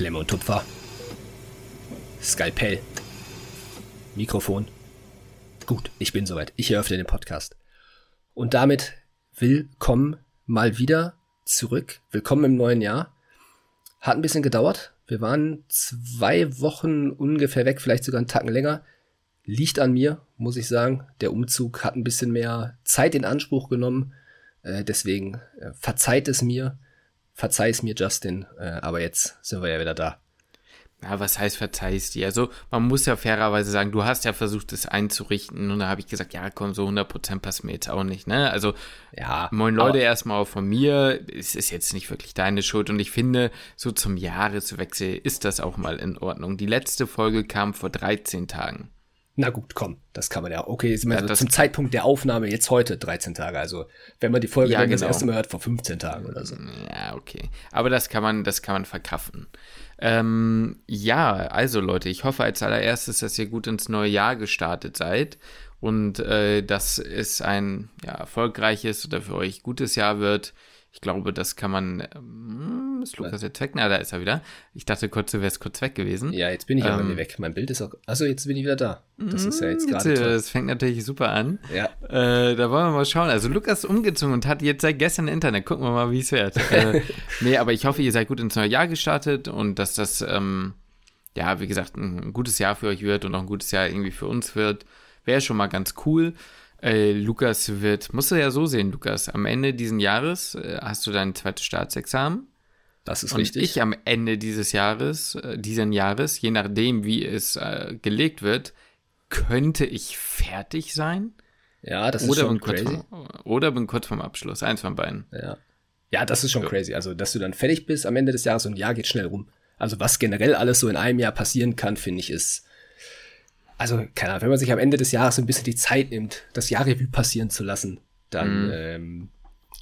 Klemme und Tupfer. Skalpell. Mikrofon. Gut, ich bin soweit. Ich eröffne den Podcast. Und damit willkommen mal wieder zurück. Willkommen im neuen Jahr. Hat ein bisschen gedauert. Wir waren zwei Wochen ungefähr weg, vielleicht sogar einen Tacken länger. Liegt an mir, muss ich sagen. Der Umzug hat ein bisschen mehr Zeit in Anspruch genommen. Äh, deswegen äh, verzeiht es mir. Verzeih es mir, Justin. Äh, aber jetzt sind wir ja wieder da. Ja, was heißt verzeihst dir? Also, man muss ja fairerweise sagen, du hast ja versucht, es einzurichten und da habe ich gesagt, ja, komm, so 100% passt mir jetzt auch nicht, ne? Also, ja, moin Leute, erstmal auch von mir, es ist jetzt nicht wirklich deine Schuld und ich finde, so zum Jahreswechsel ist das auch mal in Ordnung. Die letzte Folge kam vor 13 Tagen. Na gut, komm, das kann man ja. Okay, ist ja, so zum Zeitpunkt der Aufnahme jetzt heute 13 Tage. Also, wenn man die Folge ja, genau. das erste Mal hört, vor 15 Tagen oder so. Ja, okay. Aber das kann man, das kann man verkraften. Ähm, ja, also Leute, ich hoffe als allererstes, dass ihr gut ins neue Jahr gestartet seid und äh, dass es ein ja, erfolgreiches oder für euch gutes Jahr wird. Ich glaube, das kann man. Ähm, ist Lukas jetzt weg? Na, da ist er wieder. Ich dachte kurz, du wärst kurz weg gewesen. Ja, jetzt bin ich ähm, aber weg. Mein Bild ist auch. Also jetzt bin ich wieder da. Das ist ja jetzt mm, gerade. Das fängt natürlich super an. Ja. Äh, da wollen wir mal schauen. Also Lukas ist umgezogen und hat jetzt seit gestern Internet. Gucken wir mal, wie es wird. äh, nee, aber ich hoffe, ihr seid gut ins neue Jahr gestartet und dass das, ähm, ja, wie gesagt, ein gutes Jahr für euch wird und auch ein gutes Jahr irgendwie für uns wird. Wäre schon mal ganz cool. Äh, Lukas wird, musst du ja so sehen, Lukas, am Ende dieses Jahres äh, hast du dein zweites Staatsexamen. Das ist und richtig. Ich am Ende dieses Jahres, äh, diesen Jahres, je nachdem, wie es äh, gelegt wird, könnte ich fertig sein. Ja, das ist oder schon crazy. Vom, oder bin kurz vorm Abschluss, eins von beiden. Ja. Ja, das ist schon crazy. Also, dass du dann fertig bist am Ende des Jahres und ein Jahr geht schnell rum. Also, was generell alles so in einem Jahr passieren kann, finde ich, ist also, keine Ahnung, wenn man sich am Ende des Jahres so ein bisschen die Zeit nimmt, das Jahrrevue passieren zu lassen, dann, mhm. ähm,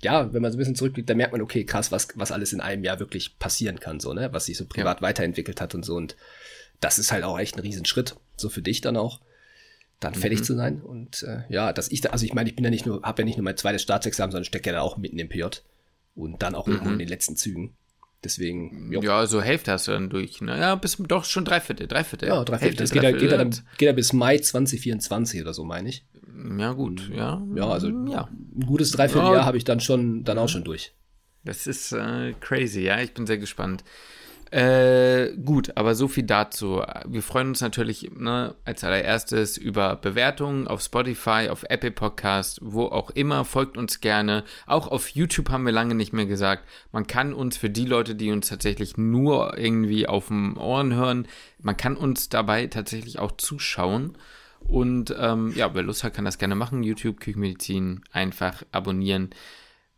ja, wenn man so ein bisschen zurückblickt, dann merkt man, okay, krass, was, was alles in einem Jahr wirklich passieren kann, so, ne, was sich so privat ja. weiterentwickelt hat und so. Und das ist halt auch echt ein Riesenschritt, so für dich dann auch, dann mhm. fertig zu sein. Und äh, ja, dass ich da, also ich meine, ich bin ja nicht nur, habe ja nicht nur mein zweites Staatsexamen, sondern stecke ja da auch mitten im PJ und dann auch mhm. irgendwo in den letzten Zügen. Deswegen, jo. Ja, so Hälfte hast du dann durch. Ne? Ja, bis doch schon Dreiviertel, Dreiviertel. Ja, Dreiviertel. das geht, Dreiviertel. Geht, dann, geht dann bis Mai 2024 oder so, meine ich. Ja, gut, ja. Ja, also ja. ein gutes Dreivierteljahr ja. habe ich dann schon, dann auch schon durch. Das ist äh, crazy, ja. Ich bin sehr gespannt. Äh, gut, aber so viel dazu. Wir freuen uns natürlich ne, als allererstes über Bewertungen auf Spotify, auf Apple Podcast, wo auch immer. Folgt uns gerne. Auch auf YouTube haben wir lange nicht mehr gesagt. Man kann uns für die Leute, die uns tatsächlich nur irgendwie auf dem Ohren hören, man kann uns dabei tatsächlich auch zuschauen. Und ähm, ja, wer Lust hat, kann das gerne machen. YouTube Küchenmedizin einfach abonnieren.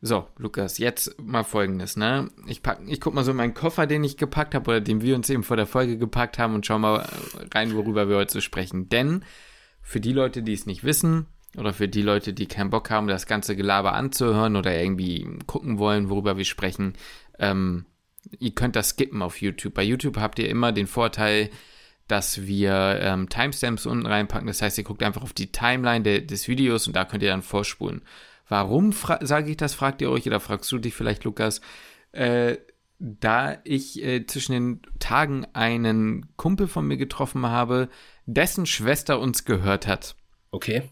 So, Lukas, jetzt mal folgendes, ne? Ich, pack, ich guck mal so in meinen Koffer, den ich gepackt habe oder den wir uns eben vor der Folge gepackt haben und schau mal rein, worüber wir heute so sprechen. Denn für die Leute, die es nicht wissen oder für die Leute, die keinen Bock haben, das ganze Gelaber anzuhören oder irgendwie gucken wollen, worüber wir sprechen, ähm, ihr könnt das skippen auf YouTube. Bei YouTube habt ihr immer den Vorteil, dass wir ähm, Timestamps unten reinpacken. Das heißt, ihr guckt einfach auf die Timeline de des Videos und da könnt ihr dann vorspulen. Warum sage ich das, fragt ihr euch oder fragst du dich vielleicht, Lukas? Äh, da ich äh, zwischen den Tagen einen Kumpel von mir getroffen habe, dessen Schwester uns gehört hat. Okay.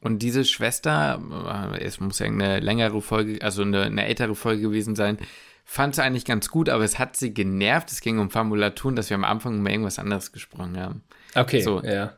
Und diese Schwester, äh, es muss ja eine längere Folge, also eine, eine ältere Folge gewesen sein, fand sie eigentlich ganz gut, aber es hat sie genervt. Es ging um Formulaturen, dass wir am Anfang über irgendwas anderes gesprochen haben. Okay, so, ja.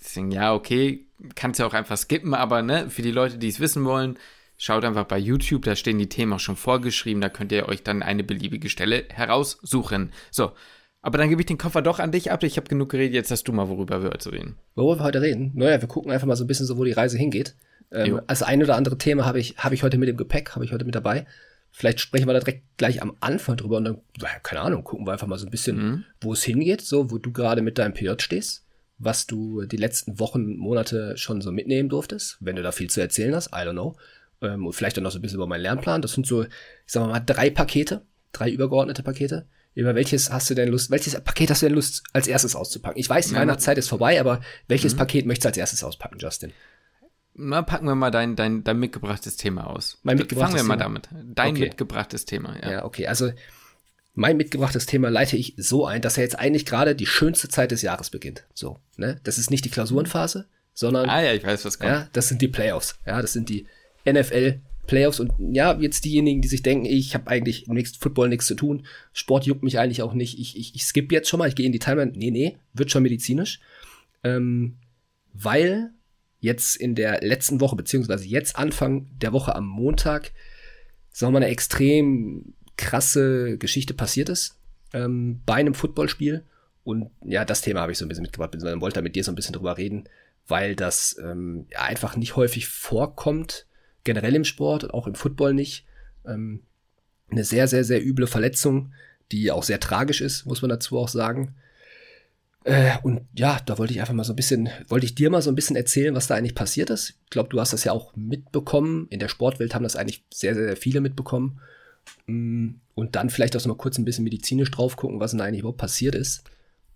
Deswegen, ja, okay, kannst ja auch einfach skippen, aber ne, für die Leute, die es wissen wollen, schaut einfach bei YouTube, da stehen die Themen auch schon vorgeschrieben, da könnt ihr euch dann eine beliebige Stelle heraussuchen. So, aber dann gebe ich den Koffer doch an dich ab. Ich habe genug geredet, jetzt hast du mal, worüber wir heute reden. Worüber wir heute reden? Naja, wir gucken einfach mal so ein bisschen so, wo die Reise hingeht. Ähm, also ein oder andere Thema habe ich, hab ich heute mit im Gepäck, habe ich heute mit dabei. Vielleicht sprechen wir da direkt gleich am Anfang drüber und dann, keine Ahnung, gucken wir einfach mal so ein bisschen, mhm. wo es hingeht, so, wo du gerade mit deinem PJ stehst was du die letzten Wochen, Monate schon so mitnehmen durftest, wenn du da viel zu erzählen hast, I don't know. Ähm, und vielleicht dann noch so ein bisschen über meinen Lernplan. Das sind so, ich sag mal, drei Pakete, drei übergeordnete Pakete. Über welches hast du denn Lust, welches Paket hast du denn Lust, als erstes auszupacken? Ich weiß, die ja, Weihnachtszeit ist vorbei, aber welches mhm. Paket möchtest du als erstes auspacken, Justin? Na, packen wir mal dein, dein, dein mitgebrachtes Thema aus. Mein mitgebrachtes Fangen wir mal damit. Dein okay. mitgebrachtes Thema, ja. Ja, okay. Also, mein mitgebrachtes Thema leite ich so ein, dass er jetzt eigentlich gerade die schönste Zeit des Jahres beginnt. So, ne? Das ist nicht die Klausurenphase, sondern ah ja, ich weiß, was kommt. Ja, das sind die Playoffs. Ja, das sind die NFL Playoffs und ja, jetzt diejenigen, die sich denken, ich habe eigentlich im nächsten Football nichts zu tun, Sport juckt mich eigentlich auch nicht, ich, ich, ich skippe jetzt schon mal, ich gehe in die Timeline. Nee, nee, wird schon medizinisch. Ähm, weil jetzt in der letzten Woche, beziehungsweise jetzt Anfang der Woche am Montag, sagen wir mal, eine extrem krasse Geschichte passiert ist ähm, bei einem Footballspiel. Und ja, das Thema habe ich so ein bisschen mitgebracht, beziehungsweise wollte da mit dir so ein bisschen drüber reden, weil das ähm, ja, einfach nicht häufig vorkommt, generell im Sport, auch im Football nicht. Ähm, eine sehr, sehr, sehr üble Verletzung, die auch sehr tragisch ist, muss man dazu auch sagen. Äh, und ja, da wollte ich einfach mal so ein bisschen, wollte ich dir mal so ein bisschen erzählen, was da eigentlich passiert ist. Ich glaube, du hast das ja auch mitbekommen. In der Sportwelt haben das eigentlich sehr, sehr, sehr viele mitbekommen. Mm, und dann vielleicht auch so mal kurz ein bisschen medizinisch drauf gucken, was denn eigentlich überhaupt passiert ist.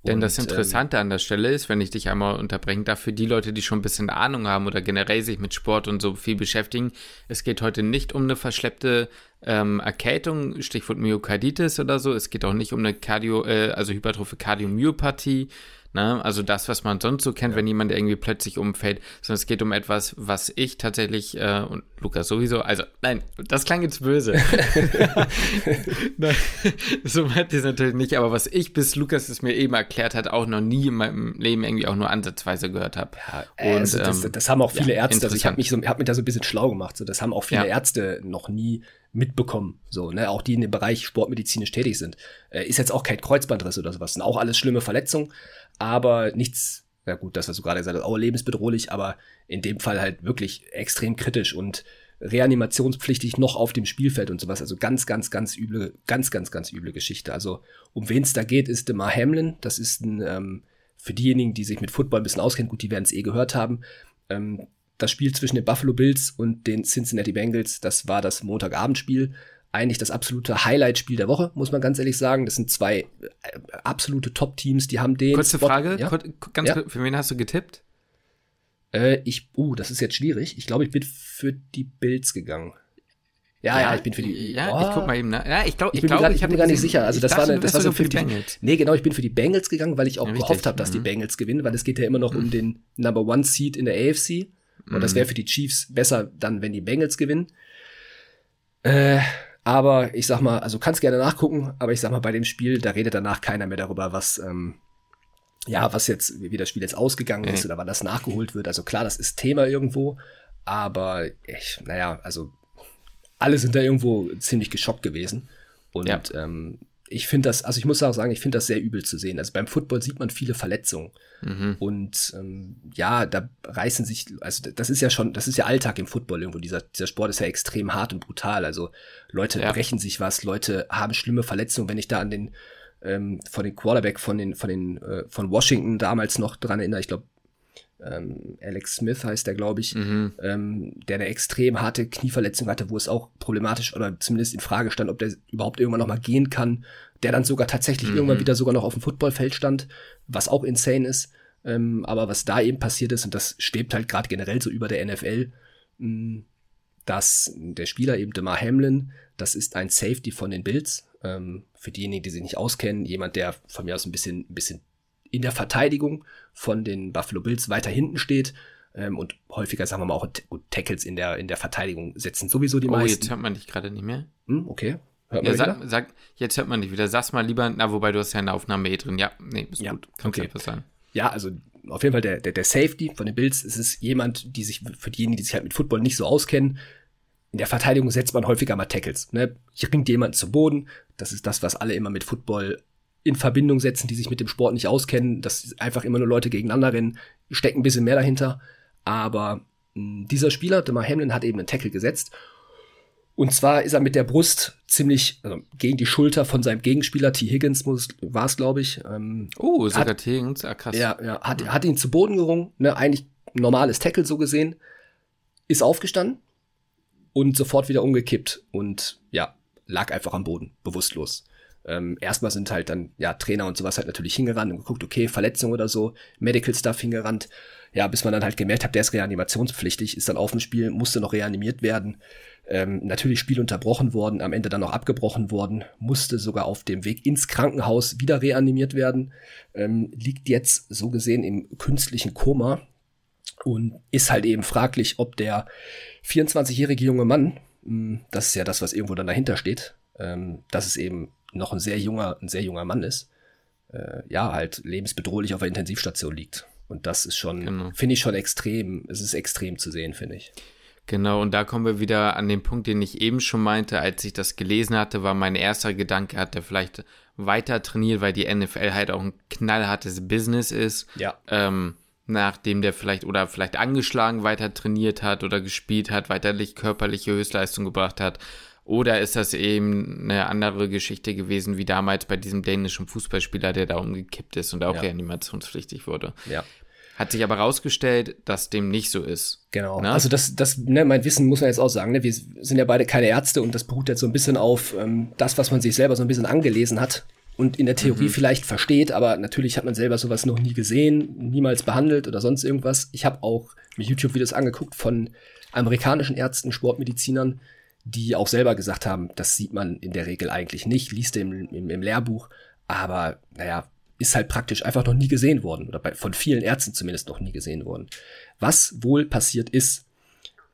Denn das Interessante ähm, an der Stelle ist, wenn ich dich einmal unterbrechen darf, für die Leute, die schon ein bisschen Ahnung haben oder generell sich mit Sport und so viel beschäftigen, es geht heute nicht um eine verschleppte ähm, Erkältung, Stichwort Myokarditis oder so. Es geht auch nicht um eine Cardio, äh, also Hypertrophe Kardiomyopathie, Ne? Also das, was man sonst so kennt, ja. wenn jemand irgendwie plötzlich umfällt, sondern es geht um etwas, was ich tatsächlich äh, und Lukas sowieso, also nein, das klang jetzt böse. nein, so meint ich es natürlich nicht, aber was ich bis Lukas es mir eben erklärt hat, auch noch nie in meinem Leben irgendwie auch nur ansatzweise gehört habe. Ja, und also das, ähm, das, haben auch viele ja, Ärzte, also ich habe mich, so, hab mich da so ein bisschen schlau gemacht, so, das haben auch viele Ärzte noch nie mitbekommen, so, ne, auch die in dem Bereich sportmedizinisch tätig sind. Äh, ist jetzt auch kein Kreuzbandriss oder sowas, sind auch alles schlimme Verletzungen, aber nichts, ja gut, das, was du gerade gesagt hast, auch lebensbedrohlich, aber in dem Fall halt wirklich extrem kritisch und reanimationspflichtig noch auf dem Spielfeld und sowas. Also ganz, ganz, ganz üble, ganz, ganz, ganz üble Geschichte. Also um wen es da geht, ist Demar Hamlin. Das ist ein, ähm, für diejenigen, die sich mit Football ein bisschen auskennen, gut, die werden es eh gehört haben. Ähm, das Spiel zwischen den Buffalo Bills und den Cincinnati Bengals, das war das Montagabendspiel eigentlich das absolute Highlight-Spiel der Woche, muss man ganz ehrlich sagen. Das sind zwei äh, absolute Top-Teams, die haben den. Kurze Spot, Frage, ja? ganz ja? für wen hast du getippt? Äh, ich, uh, das ist jetzt schwierig. Ich glaube, ich bin für die Bills gegangen. Ja, ja, ja, ich bin für die. Ja, oh, ich guck mal eben. Ne? Ja, ich glaube, ich, ich, glaub, ich, ich bin mir gar nicht sicher. Also das dachte, war eine, das war so für die Bengals. Nee, genau, ich bin für die Bengals gegangen, weil ich auch ja, gehofft habe, dass mhm. die Bengals gewinnen, weil es geht ja immer noch mhm. um den Number One Seed in der AFC. Und mhm. das wäre für die Chiefs besser dann, wenn die Bengals gewinnen. Äh, aber ich sag mal, also kannst gerne nachgucken, aber ich sag mal, bei dem Spiel, da redet danach keiner mehr darüber, was, ähm, ja, was jetzt, wie das Spiel jetzt ausgegangen ist mhm. oder wann das nachgeholt wird. Also klar, das ist Thema irgendwo, aber ich, naja, also alle sind da irgendwo ziemlich geschockt gewesen. Und ja. ähm, ich finde das, also ich muss auch sagen, ich finde das sehr übel zu sehen. Also beim Football sieht man viele Verletzungen. Mhm. Und ähm, ja, da reißen sich, also das ist ja schon, das ist ja Alltag im Football irgendwo. Dieser, dieser Sport ist ja extrem hart und brutal. Also Leute ja. brechen sich was, Leute haben schlimme Verletzungen. Wenn ich da an den ähm, von den Quarterback von den, von den, äh, von Washington damals noch dran erinnere, ich glaube, ähm, Alex Smith heißt der, glaube ich, mhm. ähm, der eine extrem harte Knieverletzung hatte, wo es auch problematisch oder zumindest in Frage stand, ob der überhaupt irgendwann noch mal gehen kann, der dann sogar tatsächlich mhm. irgendwann wieder sogar noch auf dem Footballfeld stand, was auch insane ist. Ähm, aber was da eben passiert ist, und das schwebt halt gerade generell so über der NFL, mh, mm, dass der Spieler eben DeMar Hamlin, das ist ein Safety von den Bills. Ähm, für diejenigen, die sich nicht auskennen, jemand, der von mir aus ein bisschen, ein bisschen in der Verteidigung von den Buffalo Bills weiter hinten steht ähm, und häufiger, sagen wir mal, auch gut, Tackles in der, in der Verteidigung setzen sowieso die oh, meisten. Oh, jetzt hört man dich gerade nicht mehr. Hm, okay. Hört man ja, sag, sag, jetzt hört man dich wieder. Sag's mal lieber, na, wobei du hast ja eine Aufnahme eh drin. Ja, nee, ist ja, gut. Kannst okay. sagen. Ja, also auf jeden Fall der, der, der Safety von den Bills. Es ist jemand, die sich, für diejenigen, die sich halt mit Football nicht so auskennen, in der Verteidigung setzt man häufiger mal Tackles. Ne? Hier ringt jemand zu Boden. Das ist das, was alle immer mit Football in Verbindung setzen, die sich mit dem Sport nicht auskennen, dass einfach immer nur Leute gegeneinander rennen, steckt ein bisschen mehr dahinter. Aber mh, hm, dieser Spieler, Demar Hamlin, hat eben einen Tackle gesetzt. Und zwar ist er mit der Brust ziemlich also gegen die Schulter von seinem Gegenspieler, T. Higgins war es, glaube ich. Ähm, oh, sogar T. Higgins, ah, krass. Ja, ja hat, mhm. hat ihn zu Boden gerungen, ne, eigentlich normales Tackle so gesehen, ist aufgestanden und sofort wieder umgekippt und ja, lag einfach am Boden, bewusstlos. Ähm, erstmal sind halt dann, ja, Trainer und sowas halt natürlich hingerannt und geguckt, okay, Verletzung oder so, Medical Stuff hingerannt. Ja, bis man dann halt gemerkt hat, der ist reanimationspflichtig, ist dann auf dem Spiel, musste noch reanimiert werden. Ähm, natürlich Spiel unterbrochen worden, am Ende dann noch abgebrochen worden, musste sogar auf dem Weg ins Krankenhaus wieder reanimiert werden, ähm, liegt jetzt so gesehen im künstlichen Koma und ist halt eben fraglich, ob der 24-jährige junge Mann, hm, das ist ja das, was irgendwo dann dahinter steht, ähm, dass es eben noch ein sehr junger, ein sehr junger Mann ist, äh, ja, halt lebensbedrohlich auf der Intensivstation liegt. Und das ist schon, genau. finde ich schon extrem, es ist extrem zu sehen, finde ich. Genau, und da kommen wir wieder an den Punkt, den ich eben schon meinte, als ich das gelesen hatte, war mein erster Gedanke, hat er vielleicht weiter trainiert, weil die NFL halt auch ein knallhartes Business ist. Ja. Ähm, nachdem der vielleicht oder vielleicht angeschlagen weiter trainiert hat oder gespielt hat, weiterlich körperliche Höchstleistung gebracht hat. Oder ist das eben eine andere Geschichte gewesen, wie damals bei diesem dänischen Fußballspieler, der da umgekippt ist und auch ja. reanimationspflichtig wurde? Ja. Hat sich aber rausgestellt, dass dem nicht so ist. Genau. Ne? Also das, das, ne, mein Wissen muss man jetzt auch sagen. Ne? Wir sind ja beide keine Ärzte und das beruht jetzt so ein bisschen auf ähm, das, was man sich selber so ein bisschen angelesen hat und in der Theorie mhm. vielleicht versteht, aber natürlich hat man selber sowas noch nie gesehen, niemals behandelt oder sonst irgendwas. Ich habe auch mir YouTube-Videos angeguckt von amerikanischen Ärzten, Sportmedizinern, die auch selber gesagt haben, das sieht man in der Regel eigentlich nicht, liest im, im, im Lehrbuch, aber naja, ist halt praktisch einfach noch nie gesehen worden oder bei, von vielen Ärzten zumindest noch nie gesehen worden. Was wohl passiert ist,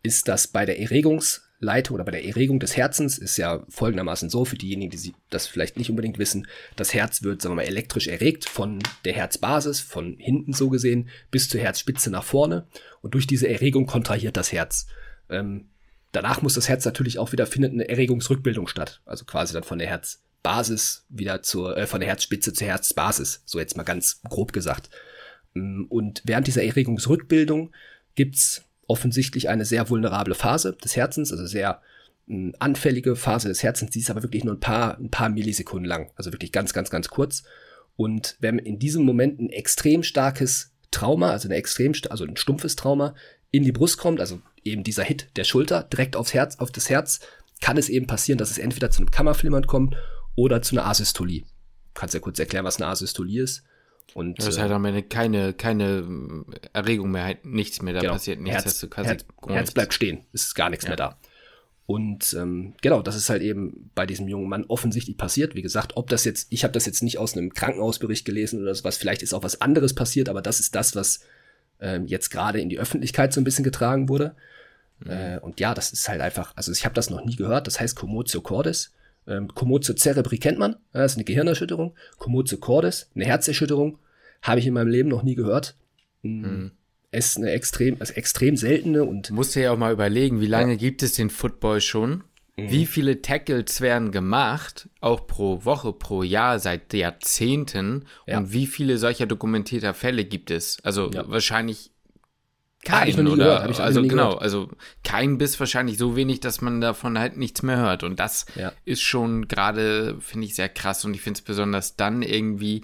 ist, dass bei der Erregungsleitung oder bei der Erregung des Herzens ist ja folgendermaßen so, für diejenigen, die das vielleicht nicht unbedingt wissen, das Herz wird, sagen wir mal, elektrisch erregt von der Herzbasis, von hinten so gesehen, bis zur Herzspitze nach vorne und durch diese Erregung kontrahiert das Herz. Ähm, danach muss das Herz natürlich auch wieder, findet eine Erregungsrückbildung statt, also quasi dann von der Herz Basis wieder zur, äh, von der Herzspitze zur Herzbasis, so jetzt mal ganz grob gesagt. Mm, und während dieser Erregungsrückbildung gibt's offensichtlich eine sehr vulnerable Phase des Herzens, also sehr mh, mm, anfällige Phase des Herzens, die ist aber wirklich nur ein paar, ein paar Millisekunden lang, also wirklich ganz, ganz, ganz kurz. Und wenn in diesem Moment ein extrem starkes Trauma, also ein extrem, also ein stumpfes Trauma in die Brust kommt, also eben dieser Hit der Schulter direkt aufs Herz, auf das Herz, kann es eben passieren, dass es entweder zu einem Kammerflimmern kommt oder zu einer Asystolie. Du kannst ja kurz erklären, was eine Asystolie ist. Und, das ist halt am Ende keine, keine äh, Erregung mehr, halt nichts mehr da genau. passiert. Nichts, Herz, Herz, Herz bleibt stehen, es ist gar nichts ja. mehr da. Und ähm, genau, das ist halt eben bei diesem jungen Mann offensichtlich passiert. Wie gesagt, ob das jetzt, ich habe das jetzt nicht aus einem Krankenhausbericht gelesen oder was, vielleicht ist auch was anderes passiert, aber das ist das, was ähm, jetzt gerade in die Öffentlichkeit so ein bisschen getragen wurde. Mhm. Äh, und ja, das ist halt einfach, also ich habe das noch nie gehört, das heißt Commotio Cordis. Ähm, Kommotio cerebri kennt man, das ist eine Gehirnerschütterung. Commotio cordis, eine Herzerschütterung, habe ich in meinem Leben noch nie gehört. Mhm. Es ist eine extrem, also extrem seltene und. Du musst dir ja auch mal überlegen, wie lange ja. gibt es den Football schon? Mhm. Wie viele Tackles werden gemacht, auch pro Woche, pro Jahr, seit Jahrzehnten? Ja. Und wie viele solcher dokumentierter Fälle gibt es? Also ja. wahrscheinlich kein, oder? Gehört, also genau, gehört. also kein bis wahrscheinlich so wenig, dass man davon halt nichts mehr hört. Und das ja. ist schon gerade, finde ich, sehr krass. Und ich finde es besonders dann irgendwie,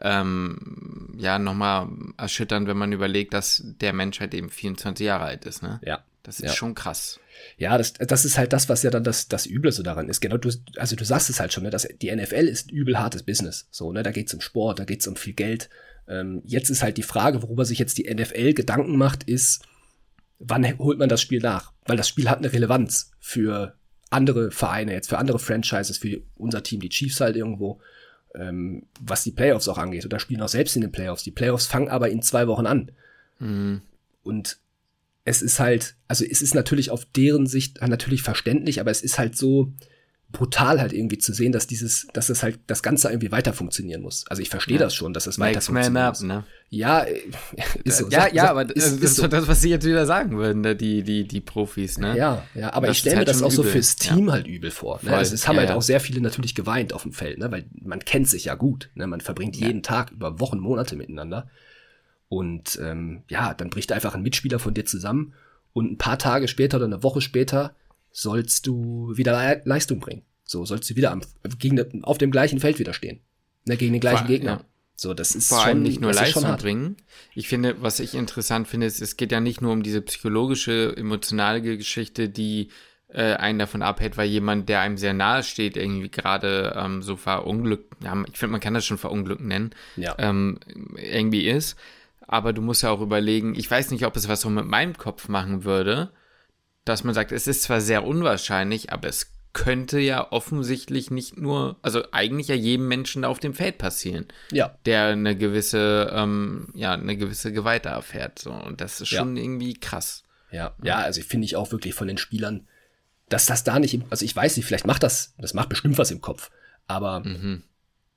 ähm, ja, nochmal erschütternd, wenn man überlegt, dass der Mensch halt eben 24 Jahre alt ist, ne? Ja. Das ist ja. schon krass. Ja, das, das ist halt das, was ja dann das, das Üble so daran ist. Genau, du, also du sagst es halt schon, ne, dass die NFL ist ein übel hartes Business. So, ne, da geht's um Sport, da geht's um viel Geld. Ähm, jetzt ist halt die Frage, worüber sich jetzt die NFL Gedanken macht, ist, wann holt man das Spiel nach? Weil das Spiel hat eine Relevanz für andere Vereine, jetzt für andere Franchises, für unser Team, die Chiefs halt irgendwo, ähm, was die Playoffs auch angeht. Oder spielen auch selbst in den Playoffs. Die Playoffs fangen aber in zwei Wochen an. Mhm. Und es ist halt, also es ist natürlich auf deren Sicht natürlich verständlich, aber es ist halt so, brutal halt irgendwie zu sehen, dass dieses, dass das halt das Ganze irgendwie weiter funktionieren muss. Also ich verstehe ja. das schon, dass das weiter Makes funktionieren muss. Ne? Ja, äh, ist so. Ja, ja, aber ist, das ist so. das, was sie jetzt wieder sagen würden, ne? die, die, die Profis, ne? Ja, ja, aber ich stelle mir halt das auch übel. so fürs Team ja. halt übel vor. Ne? Also es haben ja, halt auch sehr viele natürlich geweint auf dem Feld, ne? Weil man kennt sich ja gut. Ne? Man verbringt jeden Tag über Wochen, Monate miteinander. Und ähm, ja, dann bricht einfach ein Mitspieler von dir zusammen und ein paar Tage später oder eine Woche später sollst du wieder Leistung bringen. So sollst du wieder am, gegen, auf dem gleichen Feld wieder stehen. Ne, gegen den gleichen Vor, Gegner. Ja. So, das ist Vor allem nicht nur Leistung bringen. Ich finde, was ich interessant finde, ist, es geht ja nicht nur um diese psychologische, emotionale Geschichte, die äh, einen davon abhält, weil jemand, der einem sehr nahe steht, irgendwie gerade ähm, so verunglückt, ja, ich finde, man kann das schon verunglückt nennen, ja. ähm, irgendwie ist. Aber du musst ja auch überlegen, ich weiß nicht, ob es was so mit meinem Kopf machen würde, dass man sagt, es ist zwar sehr unwahrscheinlich, aber es könnte ja offensichtlich nicht nur, also eigentlich ja jedem Menschen auf dem Feld passieren, ja. der eine gewisse, ähm, ja, eine gewisse Gewalt erfährt. So. Und das ist schon ja. irgendwie krass. Ja, ja, also finde ich auch wirklich von den Spielern, dass das da nicht, also ich weiß nicht, vielleicht macht das, das macht bestimmt was im Kopf, aber mhm.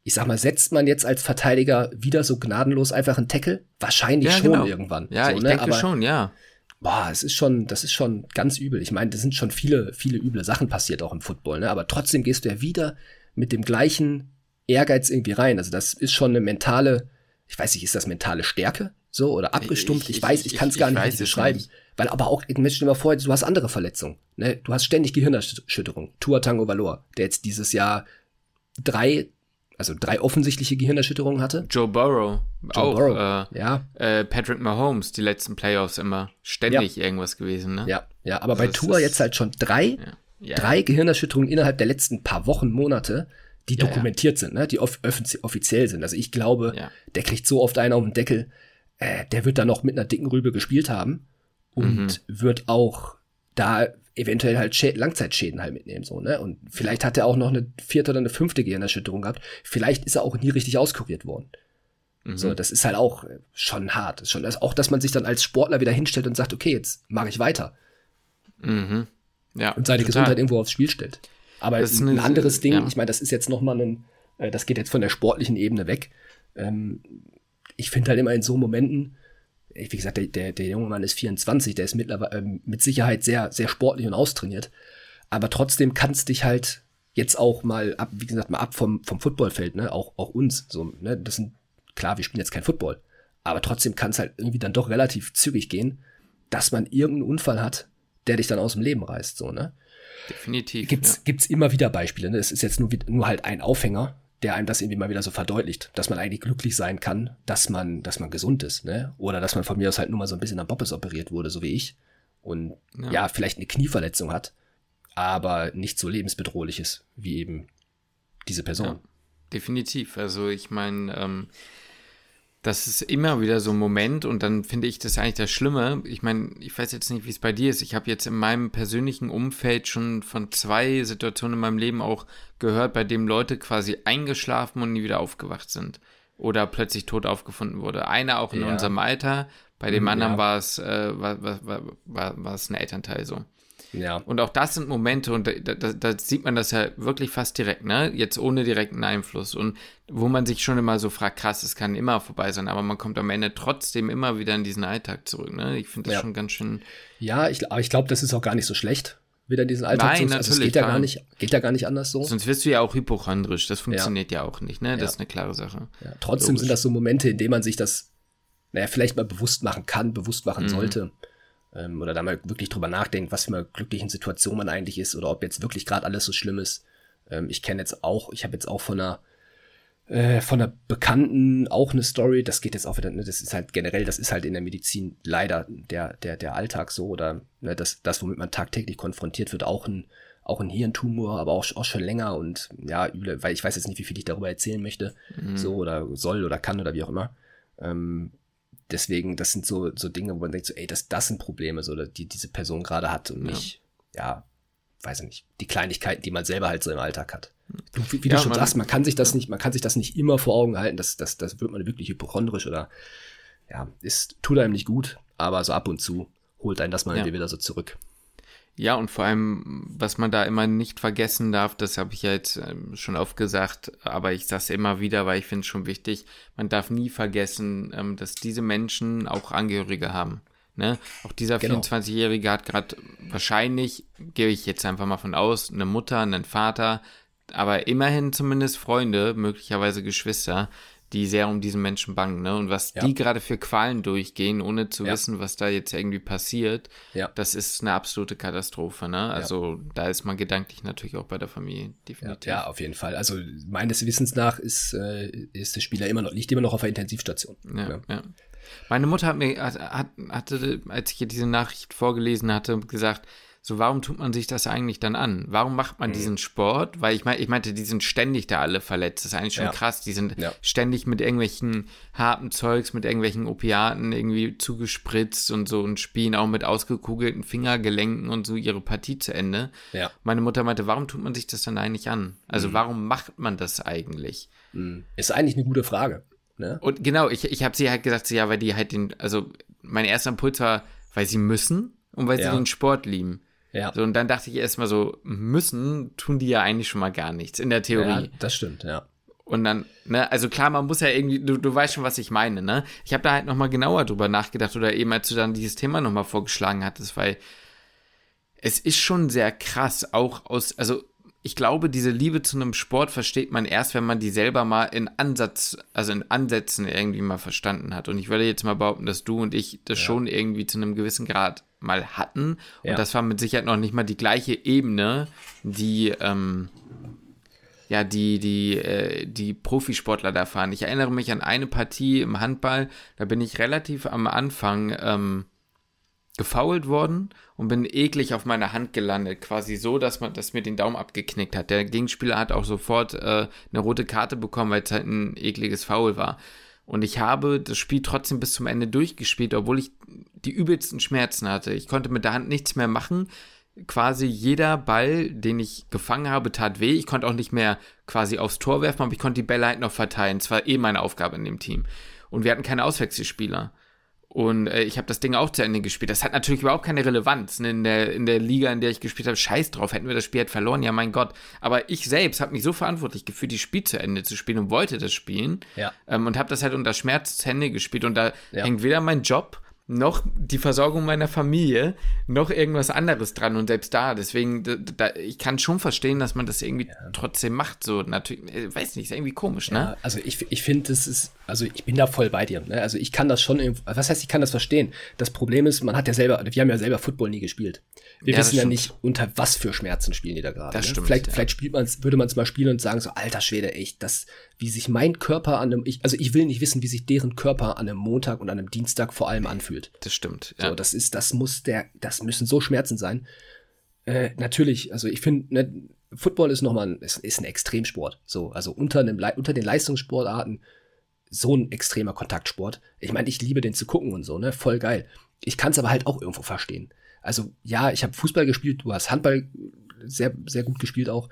Ich sag mal, setzt man jetzt als Verteidiger wieder so gnadenlos einfach einen Tackle? Wahrscheinlich ja, schon genau. irgendwann. Ja, so, ich ne? denke aber, schon, ja boah, es ist schon, das ist schon ganz übel. Ich meine, da sind schon viele, viele üble Sachen passiert auch im Football, ne? Aber trotzdem gehst du ja wieder mit dem gleichen Ehrgeiz irgendwie rein. Also das ist schon eine mentale, ich weiß nicht, ist das mentale Stärke so oder abgestumpft? Ich, ich, ich weiß, ich, kann es gar nicht beschreiben. Weil aber auch, Mensch, stell dir mal vor, du hast andere Verletzungen. Ne? Du hast ständig Gehirnerschütterung. Tua Tango Valor, der jetzt dieses Jahr drei also drei offensichtliche Gehirnerschütterungen hatte. Joe Burrow. Joe auch, Burrow, äh, ja. Äh, Patrick Mahomes, die letzten Playoffs immer ständig ja. irgendwas gewesen, ne? Ja, ja, aber also bei Tour jetzt halt schon drei, ja. Drei Gehirnerschütterungen innerhalb der letzten paar Wochen, Monate, die dokumentiert sind, ne? die off offiziell sind. Also ich glaube, der kriegt so oft einen auf den Deckel, äh, der wird da noch mit einer dicken Rübe gespielt haben und mhm. wird auch da eventuell halt Schä Langzeitschäden halt mitnehmen, so, ne? Und vielleicht hat er auch noch eine vierte oder eine fünfte Gehirnerschütterung gehabt. Vielleicht ist er auch nie richtig auskuriert worden. Mhm. So, das ist halt auch schon hart. Das ist schon, das, auch, dass man sich dann als Sportler wieder hinstellt und sagt, okay, jetzt mache ich weiter. Mhm. Ja. Und seine total. Gesundheit irgendwo aufs Spiel stellt. Aber ein, ein anderes Ding, ja. ich meine, das ist jetzt nochmal ein, äh, das geht jetzt von der sportlichen Ebene weg. Ähm, ich finde halt immer in so Momenten, wie gesagt, der, der, der junge Mann ist 24, der ist mittlerweile äh, mit Sicherheit sehr, sehr sportlich und austrainiert. Aber trotzdem kannst dich halt jetzt auch mal ab, wie gesagt, mal ab vom, vom Footballfeld, ne, auch, auch uns, so, ne, das sind, klar, wir spielen jetzt kein Football. Aber trotzdem kann es halt irgendwie dann doch relativ zügig gehen, dass man irgendeinen Unfall hat, der dich dann aus dem Leben reißt, so, ne? Definitiv. Gibt's, ja. gibt's immer wieder Beispiele, ne? Es ist jetzt nur, nur halt ein Aufhänger, der einem das irgendwie mal wieder so verdeutlicht, dass man eigentlich glücklich sein kann, dass man, dass man gesund ist, ne? Oder dass man von mir aus halt nur mal so ein bisschen am Boppes operiert wurde, so wie ich. Und ja, ja vielleicht eine Knieverletzung hat, aber nicht so lebensbedrohlich ist, wie eben diese Person. Ja, definitiv. Also ich meine, ähm, das ist immer wieder so ein Moment und dann finde ich das eigentlich das Schlimme. Ich meine, ich weiß jetzt nicht, wie es bei dir ist. Ich habe jetzt in meinem persönlichen Umfeld schon von zwei Situationen in meinem Leben auch gehört, bei dem Leute quasi eingeschlafen und nie wieder aufgewacht sind oder plötzlich tot aufgefunden wurde. Einer auch in ja. unserem Alter, bei dem mhm, anderen ja. war es äh, war, war, war, war, war es ein Elternteil so. Ja. Und auch das sind Momente, und da, da, da, sieht man das ja wirklich fast direkt, ne? Jetzt ohne direkten Einfluss. Und wo man sich schon immer so fragt, krass, es kann immer vorbei sein, aber man kommt am Ende trotzdem immer wieder in diesen Alltag zurück, ne? Ich finde das ja. schon ganz schön. Ja, ich, aber ich glaube, das ist auch gar nicht so schlecht wieder in diesen Alltag Nein, zu also es geht ja gar nicht, geht ja gar nicht anders so. Sonst wirst du ja auch hypochondrisch. Das funktioniert ja, ja auch nicht, ne? Das ja. ist eine klare Sache. Trotzdem Logisch. sind das so Momente, in denen man sich das, naja, vielleicht mal bewusst machen kann, bewusst machen mhm. sollte ähm, oder da mal wirklich drüber nachdenkt, was für eine glücklichen Situation man eigentlich ist oder ob jetzt wirklich gerade alles so schlimm ist. Ähm, ich kenne jetzt auch, ich habe jetzt auch von einer äh, von einer Bekannten auch eine Story, das geht jetzt auch wieder, ne, das ist halt generell, das ist halt in der Medizin leider der, der, der Alltag so oder ne, das, das, womit man tagtäglich konfrontiert wird, auch ein, auch ein Hirntumor, aber auch, auch schon länger und ja, weil ich weiß jetzt nicht, wie viel ich darüber erzählen möchte, mhm. so oder soll oder kann oder wie auch immer. Ähm, deswegen, das sind so, so Dinge, wo man denkt, so, ey, das, das sind Probleme, so, die diese Person gerade hat und nicht, ja. ja, weiß ich nicht, die Kleinigkeiten, die man selber halt so im Alltag hat. Du, wie, wie ja, du schon man, sagst, man kann sich das nicht, man kann sich das nicht immer vor Augen halten, das, das, das wird man wirklich hypochondrisch oder, ja, ist, tut einem nicht gut, aber so ab und zu holt einen das mal ja. wieder so zurück. Ja, und vor allem, was man da immer nicht vergessen darf, das habe ich ja jetzt ähm, schon oft gesagt, aber ich sage es immer wieder, weil ich finde es schon wichtig, man darf nie vergessen, ähm, dass diese Menschen auch Angehörige haben. Ne? Auch dieser genau. 24-Jährige hat gerade wahrscheinlich, gehe ich jetzt einfach mal von aus, eine Mutter, einen Vater, aber immerhin zumindest Freunde, möglicherweise Geschwister, die sehr um diesen Menschen bangen, ne? Und was ja. die gerade für Qualen durchgehen, ohne zu ja. wissen, was da jetzt irgendwie passiert, ja. das ist eine absolute Katastrophe, ne? Also da ist man gedanklich natürlich auch bei der Familie definitiv. Ja, auf jeden Fall. Also meines Wissens nach ist, äh, ist der Spieler immer noch, liegt immer noch auf der Intensivstation. Ja, ja. Meine Mutter hat mir, hat, hatte, als ich ihr diese Nachricht vorgelesen hatte, gesagt, so warum tut man sich das eigentlich dann an? Warum macht man mhm. diesen Sport? Weil ich meine, ich meinte, die sind ständig da alle verletzt. Das ist eigentlich schon ja. krass. Die sind ja. ständig mit irgendwelchen harten Zeugs, mit irgendwelchen Opiaten irgendwie zugespritzt und so und spielen auch mit ausgekugelten Fingergelenken und so ihre Partie zu Ende. Ja. Meine Mutter meinte, warum tut man sich das dann eigentlich an? Also mhm. warum macht man das eigentlich? Mhm. Ist eigentlich eine gute Frage. Ne? Und genau, ich, ich habe sie halt gesagt, so, ja, weil die halt den, also mein erster Impuls war, weil sie müssen und weil ja. sie den Sport lieben. Ja. So, und dann dachte ich erstmal so, müssen tun die ja eigentlich schon mal gar nichts in der Theorie. Ja, das stimmt, ja. Und dann, ne, also klar, man muss ja irgendwie, du, du weißt schon, was ich meine, ne? Ich habe da halt nochmal genauer drüber nachgedacht oder eben, als du dann dieses Thema nochmal vorgeschlagen hattest, weil es ist schon sehr krass, auch aus, also ich glaube, diese Liebe zu einem Sport versteht man erst, wenn man die selber mal in Ansatz, also in Ansätzen irgendwie mal verstanden hat. Und ich würde jetzt mal behaupten, dass du und ich das ja. schon irgendwie zu einem gewissen Grad mal hatten. Und ja. das war mit Sicherheit noch nicht mal die gleiche Ebene, die, ähm, ja, die, die, äh, die Profisportler da fahren. Ich erinnere mich an eine Partie im Handball, da bin ich relativ am Anfang ähm, gefoult worden und bin eklig auf meiner Hand gelandet, quasi so, dass man, dass mir den Daumen abgeknickt hat. Der Gegenspieler hat auch sofort äh, eine rote Karte bekommen, weil es halt ein ekliges Foul war. Und ich habe das Spiel trotzdem bis zum Ende durchgespielt, obwohl ich die übelsten Schmerzen hatte. Ich konnte mit der Hand nichts mehr machen. Quasi jeder Ball, den ich gefangen habe, tat weh. Ich konnte auch nicht mehr quasi aufs Tor werfen, aber ich konnte die Bälle halt noch verteilen. Es war eh meine Aufgabe in dem Team. Und wir hatten keine Auswechselspieler. Und äh, ich habe das Ding auch zu Ende gespielt. Das hat natürlich überhaupt keine Relevanz. Ne? In, der, in der Liga, in der ich gespielt habe, scheiß drauf, hätten wir das Spiel halt verloren, ja mein Gott. Aber ich selbst habe mich so verantwortlich gefühlt, die Spiel zu Ende zu spielen und wollte das spielen. Ja. Ähm, und habe das halt unter Schmerz zu Ende gespielt. Und da ja. hängt weder mein Job noch die Versorgung meiner Familie, noch irgendwas anderes dran und selbst da. Deswegen, da, ich kann schon verstehen, dass man das irgendwie ja. trotzdem macht. So, natürlich, äh, weiß nicht, ist irgendwie komisch, ne? Ja, also ich, ich finde, das ist, also ich bin da voll bei dir. Ne? Also ich kann das schon, was heißt, ich kann das verstehen. Das Problem ist, man hat ja selber, wir haben ja selber Football nie gespielt. Wir ja, wissen ja nicht, unter was für Schmerzen spielen die da gerade. Das ne? stimmt. Vielleicht, vielleicht spielt man's, würde man es mal spielen und sagen so, alter Schwede, echt, das, wie sich mein Körper an einem, ich, also ich will nicht wissen, wie sich deren Körper an einem Montag und an einem Dienstag vor allem anfühlt. Das stimmt. Ja. So, das ist, das muss der, das müssen so Schmerzen sein. Äh, natürlich, also ich finde, ne, Football ist nochmal, ist, ist ein Extremsport. So, also unter einem, unter den Leistungssportarten so ein extremer Kontaktsport. Ich meine, ich liebe den zu gucken und so, ne, voll geil. Ich kann es aber halt auch irgendwo verstehen also ja, ich habe Fußball gespielt, du hast Handball sehr, sehr gut gespielt auch.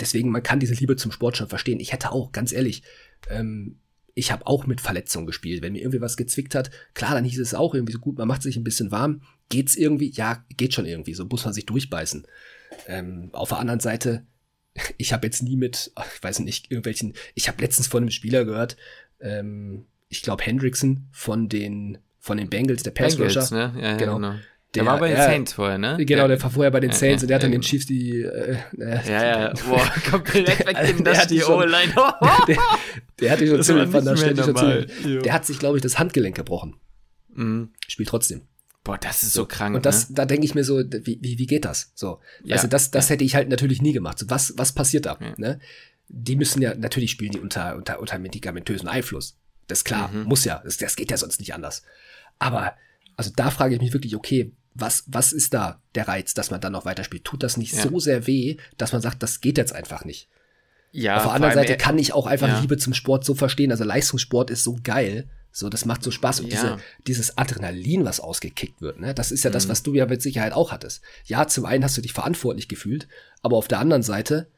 Deswegen, man kann diese Liebe zum Sport schon verstehen. Ich hätte auch, ganz ehrlich, ähm, ich habe auch mit Verletzungen gespielt. Wenn mir irgendwie was gezwickt hat, klar, dann hieß es auch irgendwie so gut, man macht sich ein bisschen warm. Geht's irgendwie? Ja, geht schon irgendwie. So muss man sich durchbeißen. Ähm, auf der anderen Seite, ich habe jetzt nie mit, ich weiß nicht, irgendwelchen, ich habe letztens von einem Spieler gehört, ähm, ich glaube Hendrickson von den von den Bengals, der Pass Rusher. Ne? Ja, ja, genau. genau. Der, der war bei den Saints vorher, ne? Genau, der war vorher bei den Saints und der hat dann den Chiefs die. Äh, äh, ja, ja, boah, komplett weg das die O-Line. der, der hat die schon ziemlich von Der hat sich, glaube ich, das Handgelenk gebrochen. Mhm. Spielt trotzdem. Boah, das ist so, so krank. Und das, ne? da denke ich mir so, wie, wie, wie geht das? So. Ja, also das, das ja. hätte ich halt natürlich nie gemacht. So, was, was passiert da? Ja. Ne? Die müssen ja, natürlich spielen die unter, unter, unter medikamentösen Einfluss. Das ist klar, mhm. muss ja. Das, das geht ja sonst nicht anders. Aber, also da frage ich mich wirklich, okay, was, was ist da der Reiz, dass man dann noch weiterspielt? Tut das nicht ja. so sehr weh, dass man sagt, das geht jetzt einfach nicht? Ja. Auf der anderen Seite kann ich auch einfach ja. Liebe zum Sport so verstehen. Also Leistungssport ist so geil. So, das macht so Spaß. Und ja. diese, dieses Adrenalin, was ausgekickt wird, ne, das ist ja mhm. das, was du ja mit Sicherheit auch hattest. Ja, zum einen hast du dich verantwortlich gefühlt, aber auf der anderen Seite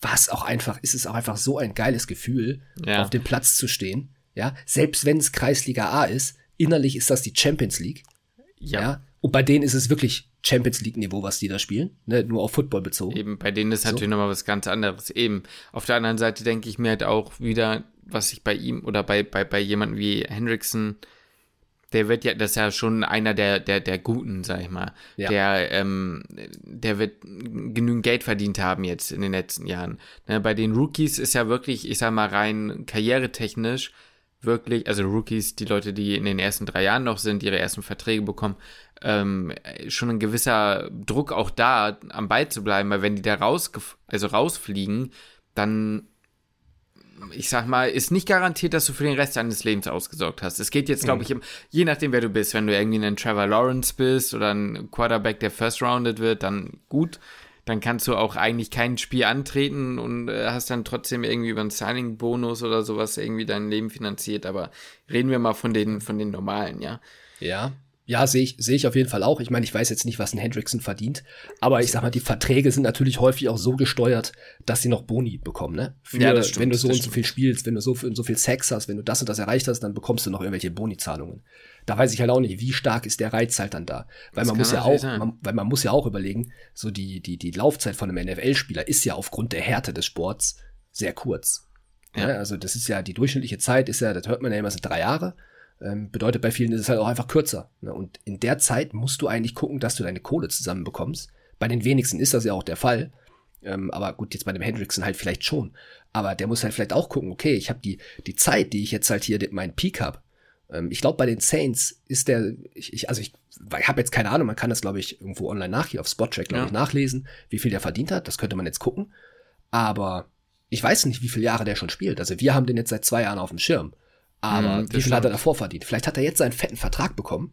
war es auch einfach, ist es auch einfach so ein geiles Gefühl, ja. auf dem Platz zu stehen. Ja, selbst wenn es Kreisliga A ist, innerlich ist das die Champions League. Ja. ja. Und bei denen ist es wirklich Champions League-Niveau, was die da spielen, ne? nur auf Football bezogen. Eben, bei denen ist so. natürlich nochmal was ganz anderes. Eben, auf der anderen Seite denke ich mir halt auch wieder, was ich bei ihm oder bei, bei, bei jemandem wie Hendrickson, der wird ja, das ist ja schon einer der, der, der Guten, sag ich mal. Ja. Der, ähm, der wird genügend Geld verdient haben jetzt in den letzten Jahren. Ne? Bei den Rookies ist ja wirklich, ich sag mal, rein karrieretechnisch wirklich, also Rookies, die Leute, die in den ersten drei Jahren noch sind, ihre ersten Verträge bekommen, ähm, schon ein gewisser Druck auch da, am Ball zu bleiben, weil wenn die da raus, also rausfliegen, dann ich sag mal, ist nicht garantiert, dass du für den Rest deines Lebens ausgesorgt hast. Es geht jetzt, glaube mhm. ich, je nachdem, wer du bist. Wenn du irgendwie ein Trevor Lawrence bist oder ein Quarterback, der first rounded wird, dann gut. Dann kannst du auch eigentlich kein Spiel antreten und äh, hast dann trotzdem irgendwie über einen Signing-Bonus oder sowas irgendwie dein Leben finanziert. Aber reden wir mal von den, von den normalen, ja. Ja. Ja, sehe ich, sehe ich auf jeden Fall auch. Ich meine, ich weiß jetzt nicht, was ein Hendrickson verdient, aber ich sag mal, die Verträge sind natürlich häufig auch so gesteuert, dass sie noch Boni bekommen, ne? Für, ja, das stimmt, wenn du so und so viel spielst, wenn du so, so viel Sex hast, wenn du das und das erreicht hast, dann bekommst du noch irgendwelche Boni-Zahlungen. Da weiß ich halt auch nicht, wie stark ist der Reiz halt dann da. Weil das man muss ja auch, man, weil man muss ja auch überlegen, so die, die, die Laufzeit von einem NFL-Spieler ist ja aufgrund der Härte des Sports sehr kurz. Ja. ja. also das ist ja, die durchschnittliche Zeit ist ja, das hört man ja immer, sind drei Jahre. Ähm, bedeutet bei vielen ist es halt auch einfach kürzer. Ne? Und in der Zeit musst du eigentlich gucken, dass du deine Kohle zusammenbekommst. Bei den wenigsten ist das ja auch der Fall. Ähm, aber gut, jetzt bei dem Hendrickson halt vielleicht schon. Aber der muss halt vielleicht auch gucken, okay, ich habe die, die Zeit, die ich jetzt halt hier meinen Peak habe. Ähm, ich glaube, bei den Saints ist der, ich, ich also ich, ich habe jetzt keine Ahnung, man kann das, glaube ich, irgendwo online nach, hier auf Spottrack, glaube ja. ich, nachlesen, wie viel der verdient hat. Das könnte man jetzt gucken. Aber ich weiß nicht, wie viele Jahre der schon spielt. Also wir haben den jetzt seit zwei Jahren auf dem Schirm. Aber hm, wie viel stimmt. hat er davor verdient? Vielleicht hat er jetzt seinen fetten Vertrag bekommen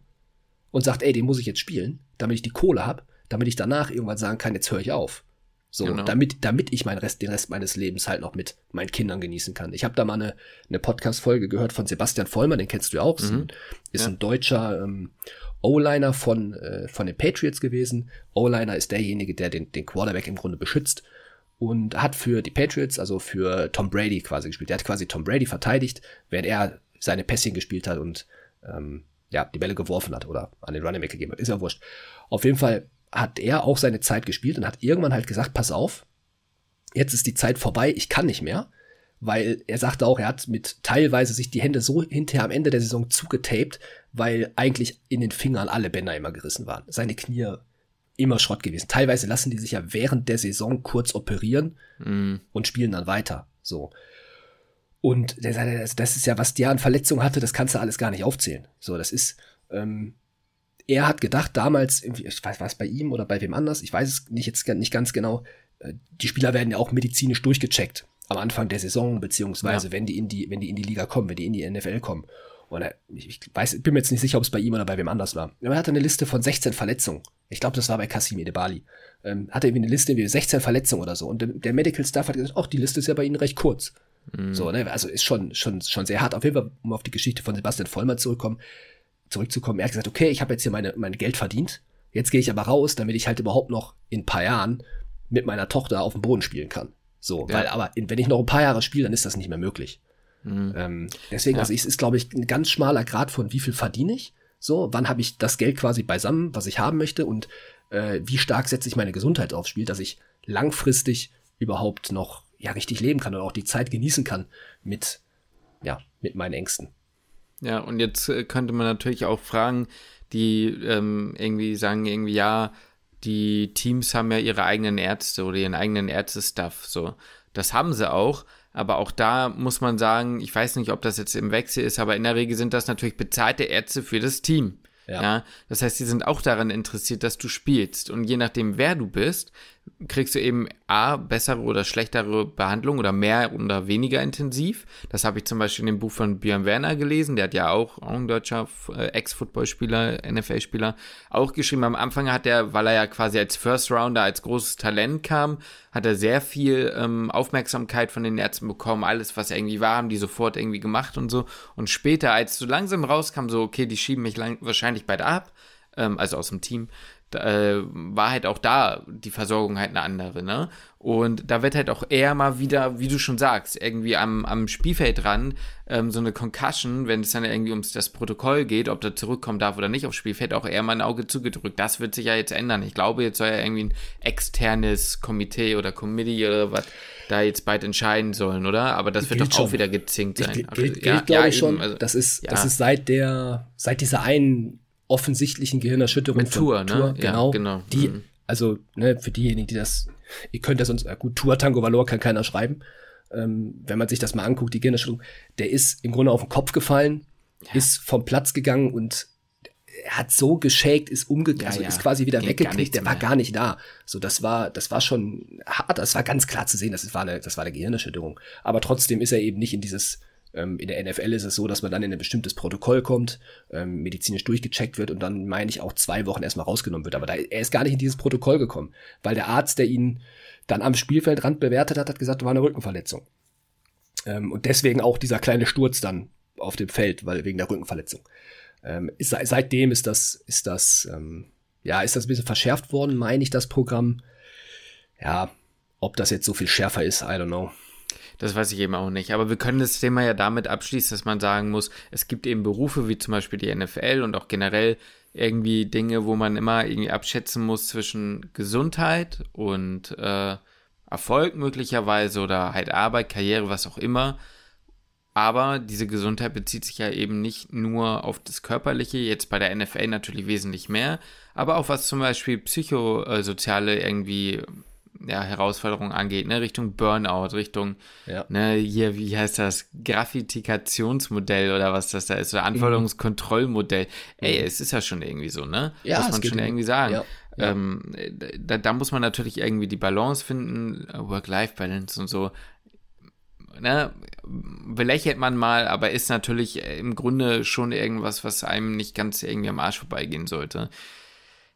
und sagt, ey, den muss ich jetzt spielen, damit ich die Kohle habe, damit ich danach irgendwann sagen kann, jetzt höre ich auf. So, genau. damit, damit ich meinen Rest, den Rest meines Lebens halt noch mit meinen Kindern genießen kann. Ich habe da mal eine, eine Podcast-Folge gehört von Sebastian Vollmer, den kennst du ja auch. Mhm. Ist, ein, ist ja. ein deutscher ähm, O-Liner von, äh, von den Patriots gewesen. O-Liner ist derjenige, der den, den Quarterback im Grunde beschützt und hat für die Patriots, also für Tom Brady quasi gespielt. Der hat quasi Tom Brady verteidigt, während er seine Pässchen gespielt hat und ähm, ja, die Bälle geworfen hat oder an den Running Back gegeben hat. Ist ja wurscht. Auf jeden Fall hat er auch seine Zeit gespielt und hat irgendwann halt gesagt, pass auf, jetzt ist die Zeit vorbei, ich kann nicht mehr. Weil er sagte auch, er hat mit teilweise sich die Hände so hinterher am Ende der Saison zugetaped, weil eigentlich in den Fingern alle Bänder immer gerissen waren. Seine Knie immer Schrott gewesen. Teilweise lassen die sich ja während der Saison kurz operieren mm. und spielen dann weiter. So. Und der das ist ja, was der an Verletzungen hatte, das kannst du alles gar nicht aufzählen. So, das ist, ähm, er hat gedacht damals, ich weiß, was bei ihm oder bei wem anders, ich weiß es nicht jetzt nicht ganz genau, äh, die Spieler werden ja auch medizinisch durchgecheckt am Anfang der Saison, beziehungsweise ja. wenn die in die, wenn die in die Liga kommen, wenn die in die NFL kommen. Und er, ich weiß, bin mir jetzt nicht sicher, ob es bei ihm oder bei wem anders war. Er hatte eine Liste von 16 Verletzungen. Ich glaube, das war bei Kasim Edebali. Ähm, hatte irgendwie eine Liste wie 16 Verletzungen oder so. Und der Medical Staff hat gesagt, ach, die Liste ist ja bei Ihnen recht kurz. Mhm. So, ne? Also ist schon, schon, schon sehr hart. Auf jeden Fall, um auf die Geschichte von Sebastian Vollmer zurückkommen, zurückzukommen. Er hat gesagt, okay, ich habe jetzt hier meine, mein Geld verdient. Jetzt gehe ich aber raus, damit ich halt überhaupt noch in ein paar Jahren mit meiner Tochter auf dem Boden spielen kann. So, ja. weil aber wenn ich noch ein paar Jahre spiele, dann ist das nicht mehr möglich. Mhm. Ähm, deswegen, ja. also es ist, glaube ich, ein ganz schmaler Grad von wie viel verdiene ich. So, wann habe ich das Geld quasi beisammen, was ich haben möchte und äh, wie stark setze ich meine Gesundheit aufs Spiel, dass ich langfristig überhaupt noch ja richtig leben kann und auch die Zeit genießen kann mit ja mit meinen Ängsten. Ja, und jetzt äh, könnte man natürlich auch fragen, die ähm, irgendwie sagen irgendwie ja, die Teams haben ja ihre eigenen Ärzte oder ihren eigenen Ärzte-Stuff. So, das haben sie auch. Aber auch da muss man sagen, ich weiß nicht, ob das jetzt im Wechsel ist, aber in der Regel sind das natürlich bezahlte Ärzte für das Team. Ja. ja. Das heißt, sie sind auch daran interessiert, dass du spielst. Und je nachdem, wer du bist, kriegst du eben A, bessere oder schlechtere Behandlung oder mehr oder weniger intensiv. Das habe ich zum Beispiel in dem Buch von Björn Werner gelesen. Der hat ja auch, auch ein deutscher äh, Ex-Footballspieler, NFL-Spieler, auch geschrieben. Am Anfang hat er, weil er ja quasi als First Rounder, als großes Talent kam, hat er sehr viel ähm, Aufmerksamkeit von den Ärzten bekommen. Alles, was irgendwie war, haben die sofort irgendwie gemacht und so. Und später, als so langsam rauskam, so, okay, die schieben mich lang, wahrscheinlich beide ab, ähm, also aus dem Team, äh, war halt auch da die Versorgung halt eine andere, ne? Und da wird halt auch eher mal wieder, wie du schon sagst, irgendwie am, am Spielfeld dran, ähm, so eine Concussion, wenn es dann irgendwie ums das Protokoll geht, ob der zurückkommen darf oder nicht aufs Spielfeld, auch eher mal ein Auge zugedrückt. Das wird sich ja jetzt ändern. Ich glaube, jetzt soll ja irgendwie ein externes Komitee oder Committee oder was da jetzt bald entscheiden sollen, oder? Aber das wird gilt doch schon. auch wieder gezinkt sein. Gilt, gilt, ja, glaube ja, ich schon. Also, das ist, ja. das ist seit der, seit dieser einen offensichtlichen Gehirnerschütterung Mit Tour, ne? genau, ja, genau. Die, mhm. also ne, für diejenigen, die das, ihr könnt das uns, gut, Tour Tango Valor kann keiner schreiben. Ähm, wenn man sich das mal anguckt, die Gehirnerschütterung, der ist im Grunde auf den Kopf gefallen, ja. ist vom Platz gegangen und hat so geschakt, ist umgegangen, also ja, ja. ist quasi wieder weggeknickt, der war gar nicht da. So, das war, das war schon hart, das war ganz klar zu sehen, das war eine, das war eine Gehirnerschütterung. Aber trotzdem ist er eben nicht in dieses, in der NFL ist es so, dass man dann in ein bestimmtes Protokoll kommt, ähm, medizinisch durchgecheckt wird und dann, meine ich, auch zwei Wochen erstmal rausgenommen wird. Aber da, er ist gar nicht in dieses Protokoll gekommen, weil der Arzt, der ihn dann am Spielfeldrand bewertet hat, hat gesagt, da war eine Rückenverletzung. Ähm, und deswegen auch dieser kleine Sturz dann auf dem Feld, weil wegen der Rückenverletzung. Ähm, ist, seitdem ist das, ist das, ähm, ja, ist das ein bisschen verschärft worden, meine ich, das Programm. Ja, ob das jetzt so viel schärfer ist, I don't know. Das weiß ich eben auch nicht. Aber wir können das Thema ja damit abschließen, dass man sagen muss, es gibt eben Berufe wie zum Beispiel die NFL und auch generell irgendwie Dinge, wo man immer irgendwie abschätzen muss zwischen Gesundheit und äh, Erfolg möglicherweise oder halt Arbeit, Karriere, was auch immer. Aber diese Gesundheit bezieht sich ja eben nicht nur auf das Körperliche, jetzt bei der NFL natürlich wesentlich mehr, aber auch was zum Beispiel psychosoziale irgendwie ja, Herausforderungen angeht, ne, Richtung Burnout, Richtung, ja. ne, hier, wie heißt das, Gravifikationsmodell oder was das da ist, oder Anforderungskontrollmodell. Mhm. Ey, es ist ja schon irgendwie so, ne? Ja, Muss man schon irgendwie sagen. Ja. Ja. Ähm, da, da muss man natürlich irgendwie die Balance finden, Work-Life-Balance und so. Ne, belächelt man mal, aber ist natürlich im Grunde schon irgendwas, was einem nicht ganz irgendwie am Arsch vorbeigehen sollte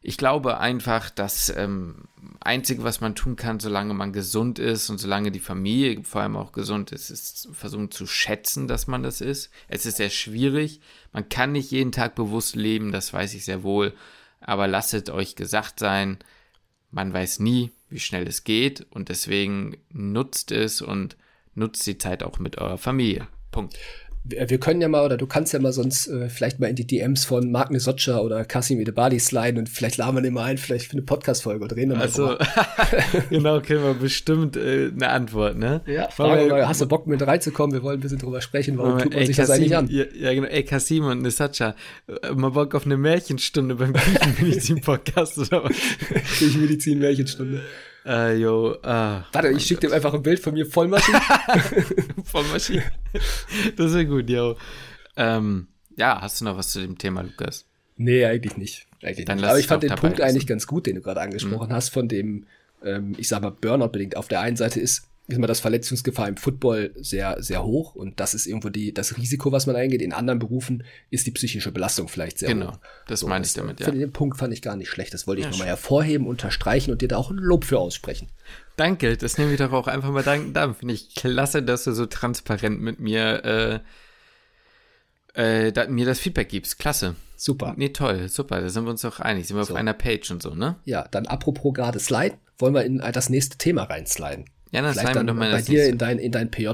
ich glaube einfach, das ähm, Einzige, was man tun kann, solange man gesund ist und solange die Familie vor allem auch gesund ist, ist versuchen zu schätzen, dass man das ist. Es ist sehr schwierig. Man kann nicht jeden Tag bewusst leben, das weiß ich sehr wohl. Aber lasset euch gesagt sein, man weiß nie, wie schnell es geht und deswegen nutzt es und nutzt die Zeit auch mit eurer Familie. Punkt wir können ja mal, oder du kannst ja mal sonst äh, vielleicht mal in die DMs von Mark Nesocca oder Kasim Edebali sliden und vielleicht laden wir den mal ein, vielleicht für eine Podcast-Folge oder reden dann Also, genau, kriegen wir bestimmt äh, eine Antwort, ne? Ja, fragen wir mal, hast du Bock mit reinzukommen? Wir wollen ein bisschen drüber sprechen, warum tut man ey, sich Kassim, das eigentlich an? Ja, ja, genau, ey, Kasim und Nesocca, äh, mal Bock auf eine Märchenstunde beim Küchenmedizin-Podcast oder was? Küchenmedizin-Märchenstunde. Äh, yo, ah. Warte, ich schicke dir einfach ein Bild von mir Vollmaschine. Vollmaschine. Das ist ja gut, yo. Ähm, ja, hast du noch was zu dem Thema, Lukas? Nee, eigentlich nicht. Eigentlich nicht. Aber ich fand den Punkt eigentlich ganz gut, den du gerade angesprochen mhm. hast, von dem, ähm, ich sag mal, Burnout bedingt. Auf der einen Seite ist ist immer das Verletzungsgefahr im Football sehr, sehr hoch und das ist irgendwo die, das Risiko, was man eingeht. In anderen Berufen ist die psychische Belastung vielleicht sehr genau, hoch. Genau, das so, meine ich damit, ja. Den Punkt fand ich gar nicht schlecht. Das wollte ich ja, nochmal hervorheben, unterstreichen und dir da auch ein Lob für aussprechen. Danke, das nehme ich doch auch einfach mal danken. Da finde ich klasse, dass du so transparent mit mir, äh, äh, da, mir das Feedback gibst. Klasse. Super. Nee, toll, super. Da sind wir uns doch einig. Sind wir so. auf einer Page und so, ne? Ja, dann apropos gerade Slide, wollen wir in das nächste Thema reinsliden. Ja, dann Vielleicht dann bei dir in dein, in dein PJ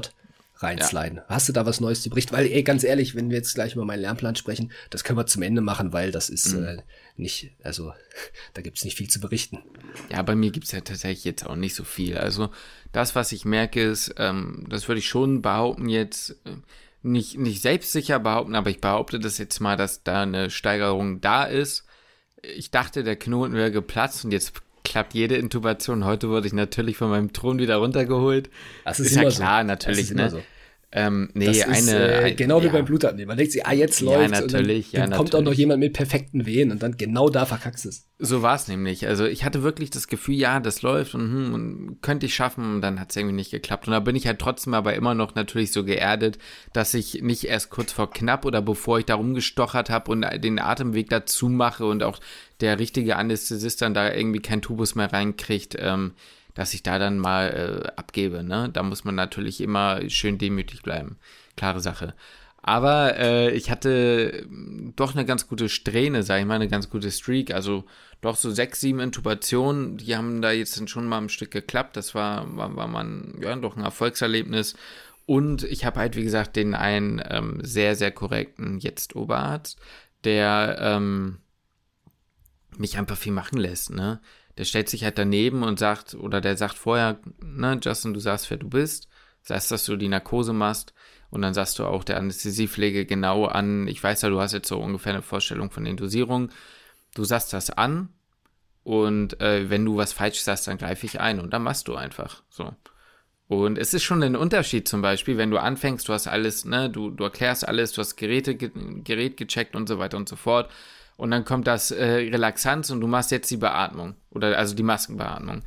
reinsliden. Ja. Hast du da was Neues zu berichten? Weil, ey, ganz ehrlich, wenn wir jetzt gleich über meinen Lernplan sprechen, das können wir zum Ende machen, weil das ist mhm. äh, nicht, also da gibt's nicht viel zu berichten. Ja, bei mir gibt's ja tatsächlich jetzt auch nicht so viel. Also das, was ich merke, ist, ähm, das würde ich schon behaupten jetzt, äh, nicht, nicht selbstsicher behaupten, aber ich behaupte das jetzt mal, dass da eine Steigerung da ist. Ich dachte, der Knoten wäre geplatzt und jetzt klappt jede Intubation. Heute wurde ich natürlich von meinem Thron wieder runtergeholt. Das ist, ist ja klar, so. natürlich, ne? So. Ähm, nee, das eine. Ist, äh, genau ja. wie beim Blutabnehmen. Man denkt sich, ah, jetzt läuft ja, natürlich, und dann, dann ja, kommt auch noch jemand mit perfekten Wehen und dann genau da verkackst es. So war es nämlich. Also ich hatte wirklich das Gefühl, ja, das läuft und, hm, und könnte ich schaffen und dann hat es irgendwie nicht geklappt. Und da bin ich halt trotzdem aber immer noch natürlich so geerdet, dass ich nicht erst kurz vor knapp oder bevor ich da rumgestochert habe und den Atemweg dazu mache und auch der richtige Anästhesist dann da irgendwie kein Tubus mehr reinkriegt, ähm, dass ich da dann mal äh, abgebe. Ne? Da muss man natürlich immer schön demütig bleiben. Klare Sache. Aber äh, ich hatte hm, doch eine ganz gute Strähne, sage ich mal, eine ganz gute Streak. Also doch so sechs, sieben Intubationen, die haben da jetzt schon mal ein Stück geklappt. Das war, war, war man, ja, doch ein Erfolgserlebnis. Und ich habe halt, wie gesagt, den einen ähm, sehr, sehr korrekten jetzt Oberarzt, der ähm, mich einfach viel machen lässt, ne? Der stellt sich halt daneben und sagt, oder der sagt vorher, ne, Justin, du sagst, wer du bist, sagst, dass du die Narkose machst und dann sagst du auch der Anästhesiepflege genau an, ich weiß ja, du hast jetzt so ungefähr eine Vorstellung von den Dosierungen, du sagst das an und äh, wenn du was falsch sagst, dann greife ich ein und dann machst du einfach so. Und es ist schon ein Unterschied zum Beispiel, wenn du anfängst, du hast alles, ne, du, du erklärst alles, du hast Geräte, Gerät gecheckt und so weiter und so fort Und dann kommt das äh, Relaxanz und du machst jetzt die Beatmung oder also die Maskenbeatmung.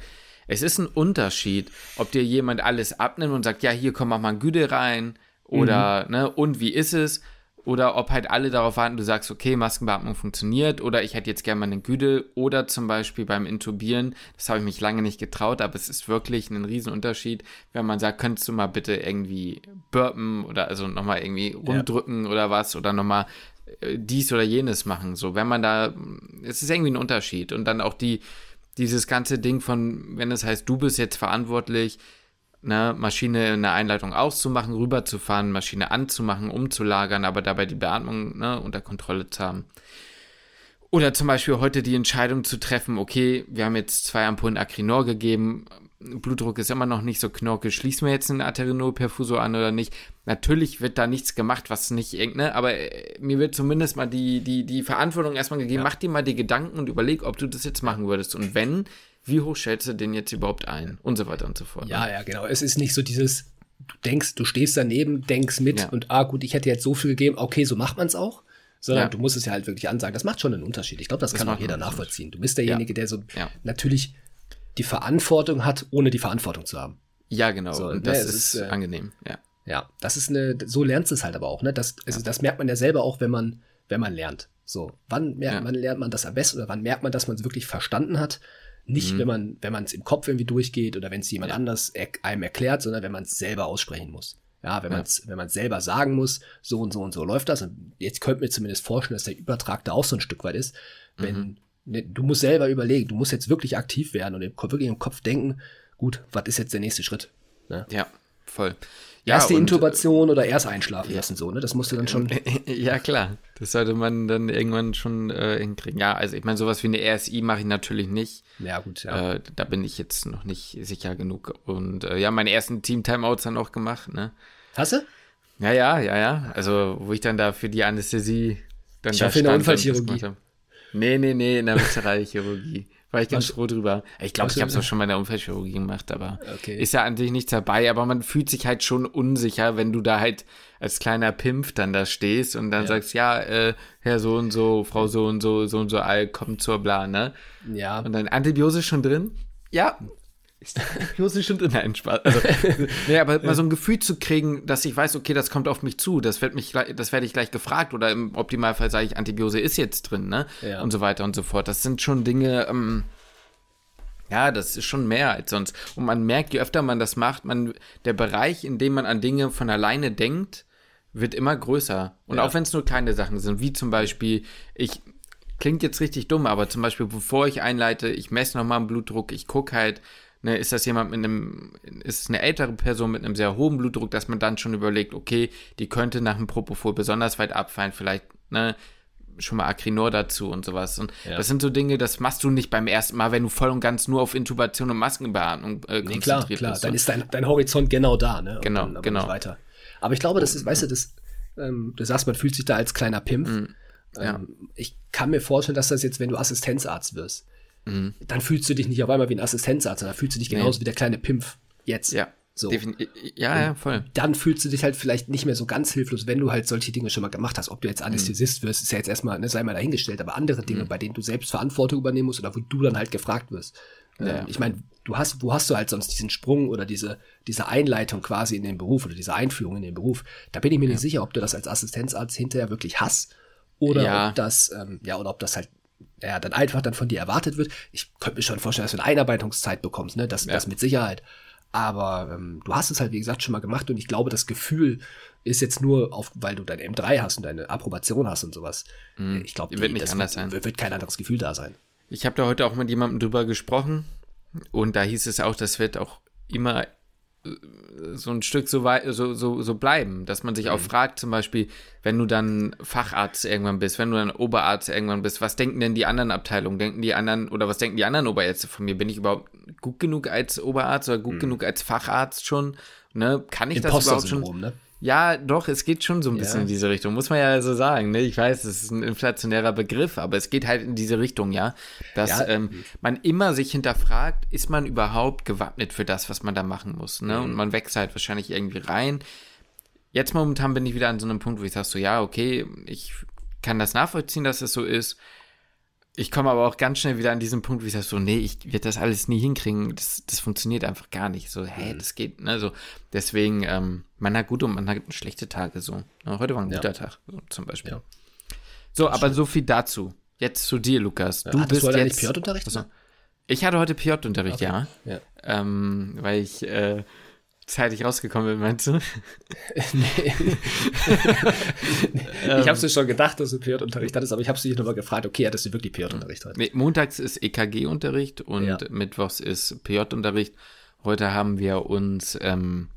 Es ist ein Unterschied, ob dir jemand alles abnimmt und sagt, ja, hier komm mach mal ein Güte rein oder, mhm. ne, und wie ist es? Oder ob halt alle darauf warten, du sagst, okay, Maskenbeatmung funktioniert oder ich hätte jetzt gerne mal einen Güdel oder zum Beispiel beim Intubieren, das habe ich mich lange nicht getraut, aber es ist wirklich ein Riesenunterschied, wenn man sagt, könntest du mal bitte irgendwie burpen oder also nochmal irgendwie rumdrücken ja. oder was oder nochmal dies oder jenes machen, so, wenn man da, es ist irgendwie ein Unterschied und dann auch die, dieses ganze Ding von, wenn es heißt, du bist jetzt verantwortlich, ne, Maschine eine Einleitung auszumachen, rüberzufahren, Maschine anzumachen, umzulagern, aber dabei die Beatmung ne, unter Kontrolle zu haben. Oder zum Beispiel heute die Entscheidung zu treffen, okay, wir haben jetzt zwei Ampullen Acrinor gegeben, Blutdruck ist immer noch nicht so knorke, schließen wir jetzt einen Arterioperfusor an oder nicht? Natürlich wird da nichts gemacht, was nicht ne, aber äh, mir wird zumindest mal die, die, die Verantwortung erstmal gegeben, ja. mach dir mal die Gedanken und überleg, ob du das jetzt machen würdest. Und wenn, wie hoch schätzt du den jetzt überhaupt ein? Und so weiter und so fort. Ja, ne? ja, genau. Es ist nicht so dieses, du denkst, du stehst daneben, denkst mit ja. und ah, gut, ich hätte jetzt so viel gegeben, okay, so macht man es auch. Sondern ja. du musst es ja halt wirklich ansagen. Das macht schon einen Unterschied. Ich glaube, das, das, kann auch jeder nachvollziehen. Du bist derjenige, ja. der so natürlich die Verantwortung hat, ohne die Verantwortung zu haben. Ja, genau. So, und ne, das ist, ist äh, angenehm, ja. Ja, das ist eine, so lernst du es halt aber auch, ne? Das, also das merkt man ja selber auch, wenn man, wenn man lernt. So, wann merkt, wann lernt man das am besten oder wann merkt man, dass man es wirklich verstanden hat? Nicht, mhm. wenn man, wenn man es im Kopf irgendwie durchgeht oder wenn es jemand ja. anders er, einem erklärt, sondern wenn man es selber aussprechen muss. Ja, wenn ja. man es wenn man selber sagen muss, so und so und so läuft das. Und jetzt könnte mir zumindest vorstellen, dass der Übertrag da auch so ein Stück weit ist. Wenn, mhm. Ne, du musst selber überlegen, du musst jetzt wirklich aktiv werden und im, wirklich im Kopf denken, gut, was ist jetzt der nächste Schritt? Ne? Ja, voll. Ja, erste Intubation oder erst einschlafen ja. lassen, so, ne? Das musst du dann schon. Ja, klar. Das sollte man dann irgendwann schon äh, hinkriegen. Ja, also ich meine, sowas wie eine RSI mache ich natürlich nicht. Ja, gut, ja. Äh, da bin ich jetzt noch nicht sicher genug. Und äh, ja, meine ersten Team-Timeouts dann auch gemacht, ne? Hast du? Ja, ja, ja, ja. Also, wo ich dann da für die Anästhesie dann ich da hoffe, in der Unfallchirurgie. Nee, nee, nee, in der Viszeralchirurgie. War ich ganz froh drüber. Ich glaube, ich habe es auch schon mal in der Unfallchirurgie gemacht, aber okay. ist ja an sich nichts dabei. Aber man fühlt sich halt schon unsicher, wenn du da halt als kleiner Pimpf dann da stehst und dann ja. sagst, ja, äh, Herr so und so, Frau so und so, so und so all, kommt zur Bla, ne? Ja. Und dann Antibiose schon drin? Ja. Ist Antibiose schon drin? Nein, Spaß. Also, nee, aber mal so ein Gefühl zu kriegen, dass ich weiß, okay, das kommt auf mich zu, das wird mich, das werde ich gleich gefragt oder im Optimalfall sage ich, Antibiose ist jetzt drin, ne? Ja. Und so weiter und so fort. Das sind schon Dinge, ähm, ja, das ist schon mehr als sonst. Und man merkt, je öfter man das macht, man, der Bereich, in dem man an Dinge von alleine denkt, wird immer größer. Und ja. auch wenn es nur kleine Sachen sind, wie zum Beispiel, ich, klingt jetzt richtig dumm, aber zum Beispiel, bevor ich einleite, ich messe nochmal einen Blutdruck, ich gucke halt, ne, ist das jemand mit einem, ist es eine ältere Person mit einem sehr hohen Blutdruck, dass man dann schon überlegt, okay, die könnte nach dem Propofol besonders weit abfallen, vielleicht, ne, schon mal Acrinor dazu und sowas. Und ja. das sind so Dinge, das machst du nicht beim ersten Mal, wenn du voll und ganz nur auf Intubation und Maskenbeatmung äh, nee, klar, klar. bist. Dann ist dein, dein Horizont genau da, ne? Genau, dann, genau. Weiter. Aber ich glaube, das ist, weißt du, das, ähm, du sagst, man fühlt sich da als kleiner Pimp. Mhm. Ja. Ähm, ich kann mir vorstellen, dass das jetzt, wenn du Assistenzarzt wirst, mhm. dann fühlst du dich nicht auf einmal wie ein Assistenzarzt, sondern fühlst du dich genauso nee. wie der kleine Pimpf jetzt. Ja. So. ja, ja, voll. Dann fühlst du dich halt vielleicht nicht mehr so ganz hilflos, wenn du halt solche Dinge schon mal gemacht hast. Ob du jetzt mhm. Anästhesist wirst, ist ja jetzt erstmal, ne, sei mal dahingestellt, aber andere Dinge, mhm. bei denen du selbst Verantwortung übernehmen musst oder wo du dann halt gefragt wirst. Ja. Ähm, ich meine, du hast, wo hast du halt sonst diesen Sprung oder diese, diese Einleitung quasi in den Beruf oder diese Einführung in den Beruf? Da bin ich mir ja. nicht sicher, ob du das als Assistenzarzt hinterher wirklich hast oder ob das, ähm, ja, oder ob das halt ja, dann einfach dann von dir erwartet wird. Ich könnte mir schon vorstellen, dass du eine Einarbeitungszeit bekommst, ne? Das, ja. das mit Sicherheit. Aber ähm, du hast es halt, wie gesagt, schon mal gemacht und ich glaube, das Gefühl ist jetzt nur auf, weil du dein M3 hast und deine Approbation hast und sowas. Mm, ich glaube, wird nicht anders wird, sein. Wird kein anderes Gefühl da sein. Ich habe da heute auch mit jemandem drüber gesprochen und da hieß es auch, das wird auch immer so ein Stück so, weit, so, so, so bleiben, dass man sich auch mhm. fragt, zum Beispiel, wenn du dann Facharzt irgendwann bist, wenn du dann Oberarzt irgendwann bist, was denken denn die anderen Abteilungen? Denken die anderen, oder was denken die anderen Oberärzte von mir? Bin ich überhaupt gut genug als Oberarzt oder gut mhm. genug als Facharzt schon? Ne? Kann ich das überhaupt schon? Ne? Ja, doch, es geht schon so ein bisschen ja. in diese Richtung, muss man ja so sagen. Ne? Ich weiß, es ist ein inflationärer Begriff, aber es geht halt in diese Richtung, ja. Dass ja. Ähm, man immer sich hinterfragt, ist man überhaupt gewappnet für das, was man da machen muss. Ne? Mhm. Und man wächst halt wahrscheinlich irgendwie rein. Jetzt momentan bin ich wieder an so einem Punkt, wo ich sage so, ja, okay, ich kann das nachvollziehen, dass es so ist. Ich komme aber auch ganz schnell wieder an diesen Punkt, wie ich sage, so, nee, ich werde das alles nie hinkriegen. Das, das funktioniert einfach gar nicht. So, hä, mhm. das geht, ne? So, deswegen, ähm, man hat gute und man hat schlechte Tage, so. Ja, heute war ein guter ja. Tag, so, zum Beispiel. Ja. So, aber so viel dazu. Jetzt zu dir, Lukas. Du ja, bist du jetzt. Piot-Unterricht? Also, ich hatte heute Piot-Unterricht, okay. ja. ja. Ähm, weil ich, äh, zeitig rausgekommen bin, meinst du? nee. ich habe es schon gedacht, dass du PJ-Unterricht hattest, aber ich habe dich nochmal gefragt, okay, hattest du wirklich PJ-Unterricht heute? Nee, montags ist EKG-Unterricht und ja. mittwochs ist PJ-Unterricht. Heute haben wir uns ähm,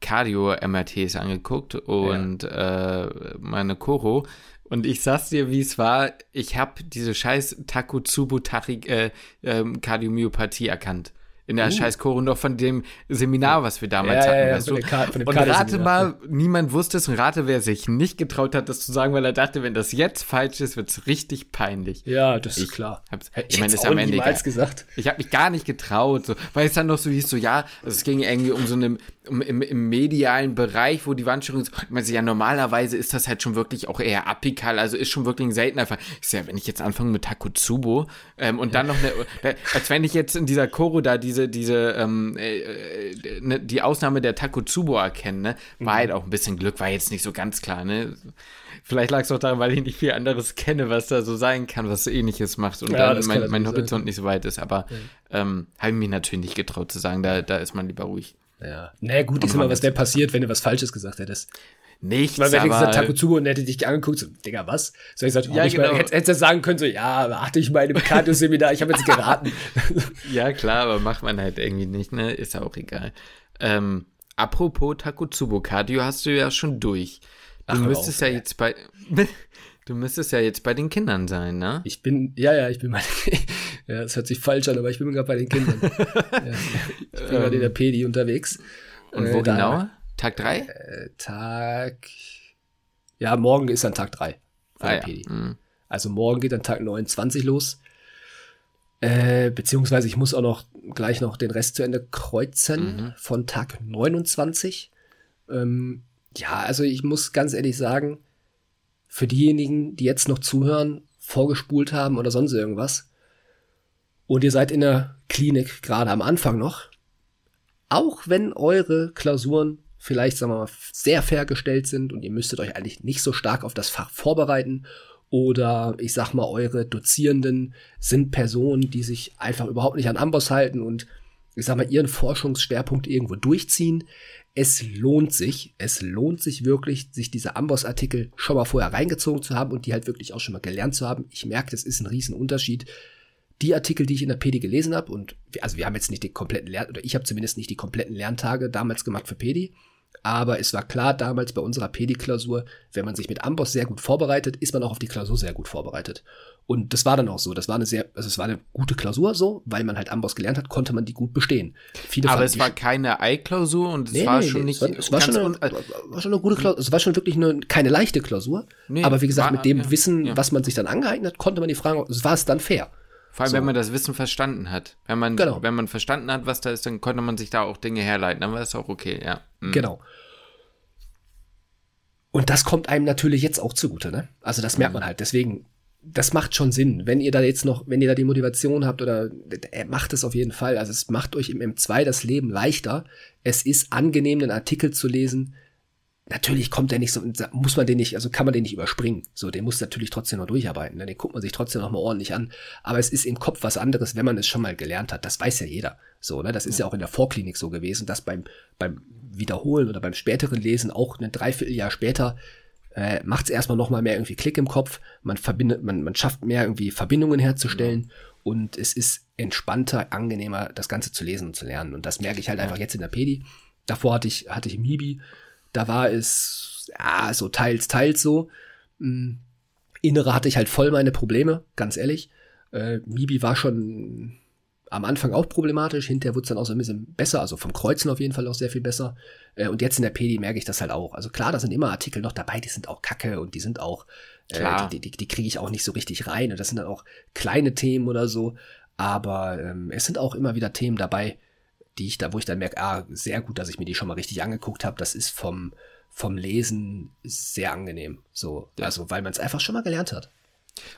Cardio-MRTs angeguckt und ja. äh, meine Koro. Und ich sag's dir, wie es war, ich habe diese scheiß Takotsubo-Kardiomyopathie äh, erkannt in der uh. scheiß Choro noch von dem Seminar, was wir damals ja, hatten. Ja, weißt du? Von und rate mal, niemand wusste es und rate, wer sich nicht getraut hat, das zu sagen, weil er dachte, wenn das jetzt falsch ist, wird's richtig peinlich. Ja, das ich ist klar. Hab's, ich, ich meine, das am Ende gesagt. Ich habe mich gar nicht getraut, so, weil es dann noch so hieß, so ja, also es ging irgendwie um so eine um, im, im medialen Bereich, wo die Wandstörung ist. Ich meine, ja, normalerweise ist das halt schon wirklich auch eher apikal, also ist schon wirklich ein seltener Fall. Ist ja, wenn ich jetzt anfange mit Takotsubo ähm, und dann noch eine, als wenn ich jetzt in dieser Choro da diese, diese, ähm, äh, äh, ne, die Ausnahme der Takotsubo erkenne, ne? war mhm. halt auch ein bisschen Glück, war jetzt nicht so ganz klar, ne? Vielleicht lag es auch daran, weil ich nicht viel anderes kenne, was da so sein kann, was so ähnliches macht und ja, dann mein, mein Horizont nicht so weit ist. Aber ja. ähm, habe ich mich natürlich nicht getraut zu sagen, da, da ist man lieber ruhig. Ja. Naja, gut, ist immer, was wäre passiert, wenn du was Falsches gesagt hättest. Nichts, Weil wenn du gesagt Takotsubo und hätte dich angeguckt, so, Digga, was? So ich gesagt, ja, ich genau. mal, hättest du sagen können, so, ja, achte ich mal in dem Cardio-Seminar, ich habe jetzt geraten. ja, klar, aber macht man halt irgendwie nicht, ne? Ist ja auch egal. Ähm, apropos Takotsubo, Cardio hast du ja schon durch. Du Ach, müsstest auf, ja ey. jetzt bei. Du müsstest ja jetzt bei den Kindern sein, ne? Ich bin, ja, ja, ich bin bei Ja, das hört sich falsch an, aber ich bin gerade bei den Kindern. ja, ich bin gerade in der Pedi unterwegs. Und wo äh, genau? Tag 3? Äh, Tag. Ja, morgen ist dann Tag 3 ah, ja. Mhm. Also morgen geht dann Tag 29 los. Äh, beziehungsweise ich muss auch noch gleich noch den Rest zu Ende kreuzen mhm. von Tag 29. Ähm, ja, also ich muss ganz ehrlich sagen, für diejenigen, die jetzt noch zuhören, vorgespult haben oder sonst irgendwas, und ihr seid in der Klinik gerade am Anfang noch, auch wenn eure Klausuren vielleicht, sagen wir mal, sehr fair gestellt sind und ihr müsstet euch eigentlich nicht so stark auf das Fach vorbereiten oder ich sag mal, eure Dozierenden sind Personen, die sich einfach überhaupt nicht an Amboss halten und ich sag mal, ihren Forschungsschwerpunkt irgendwo durchziehen. Es lohnt sich, es lohnt sich wirklich, sich diese Amboss-Artikel schon mal vorher reingezogen zu haben und die halt wirklich auch schon mal gelernt zu haben. Ich merke, das ist ein Riesenunterschied die Artikel, die ich in der PD gelesen habe, und wir, also wir haben jetzt nicht die kompletten Lern oder ich habe zumindest nicht die kompletten Lerntage damals gemacht für PD, aber es war klar damals bei unserer PD-Klausur, wenn man sich mit Amboss sehr gut vorbereitet, ist man auch auf die Klausur sehr gut vorbereitet. Und das war dann auch so. Das war eine sehr, also es war eine gute Klausur so, weil man halt Amboss gelernt hat, konnte man die gut bestehen. Viele aber es war keine Ei-Klausur und es nee, war nee, schon nee, nicht. Es war, es war schon, eine, war schon eine gute Klausur. Es war schon wirklich eine, keine leichte Klausur. Aber wie gesagt, war, mit dem ja, Wissen, ja. was man sich dann angeeignet hat, konnte man die Fragen, war es dann fair. Vor allem, so. wenn man das Wissen verstanden hat. Wenn man, genau. wenn man verstanden hat, was da ist, dann konnte man sich da auch Dinge herleiten. Dann war es auch okay, ja. Mhm. Genau. Und das kommt einem natürlich jetzt auch zugute, ne? Also das merkt mhm. man halt. Deswegen, das macht schon Sinn. Wenn ihr da jetzt noch, wenn ihr da die Motivation habt oder äh, macht es auf jeden Fall. Also es macht euch im M2 das Leben leichter. Es ist angenehm, einen Artikel zu lesen, natürlich kommt der nicht so, muss man den nicht, also kann man den nicht überspringen. So, den muss natürlich trotzdem noch durcharbeiten. Ne? Den guckt man sich trotzdem noch mal ordentlich an. Aber es ist im Kopf was anderes, wenn man es schon mal gelernt hat. Das weiß ja jeder. So, ne? Das ist ja, ja auch in der Vorklinik so gewesen, dass beim, beim Wiederholen oder beim späteren Lesen auch ein Dreivierteljahr später äh, macht es erstmal noch mal mehr irgendwie Klick im Kopf. Man verbindet, man, man schafft mehr irgendwie Verbindungen herzustellen. Ja. Und es ist entspannter, angenehmer, das Ganze zu lesen und zu lernen. Und das merke ich halt ja. einfach jetzt in der Pedi. Davor hatte ich, hatte ich Mibi da war es, ja, so teils, teils so. Hm, Innere hatte ich halt voll meine Probleme, ganz ehrlich. Äh, Mibi war schon am Anfang auch problematisch, hinterher wurde es dann auch so ein bisschen besser, also vom Kreuzen auf jeden Fall auch sehr viel besser. Äh, und jetzt in der PD merke ich das halt auch. Also klar, da sind immer Artikel noch dabei, die sind auch kacke und die sind auch, äh, die, die, die kriege ich auch nicht so richtig rein. Und das sind dann auch kleine Themen oder so. Aber ähm, es sind auch immer wieder Themen dabei, die ich da, wo ich dann merke, ah, sehr gut, dass ich mir die schon mal richtig angeguckt habe. Das ist vom, vom Lesen sehr angenehm. So, ja. also weil man es einfach schon mal gelernt hat.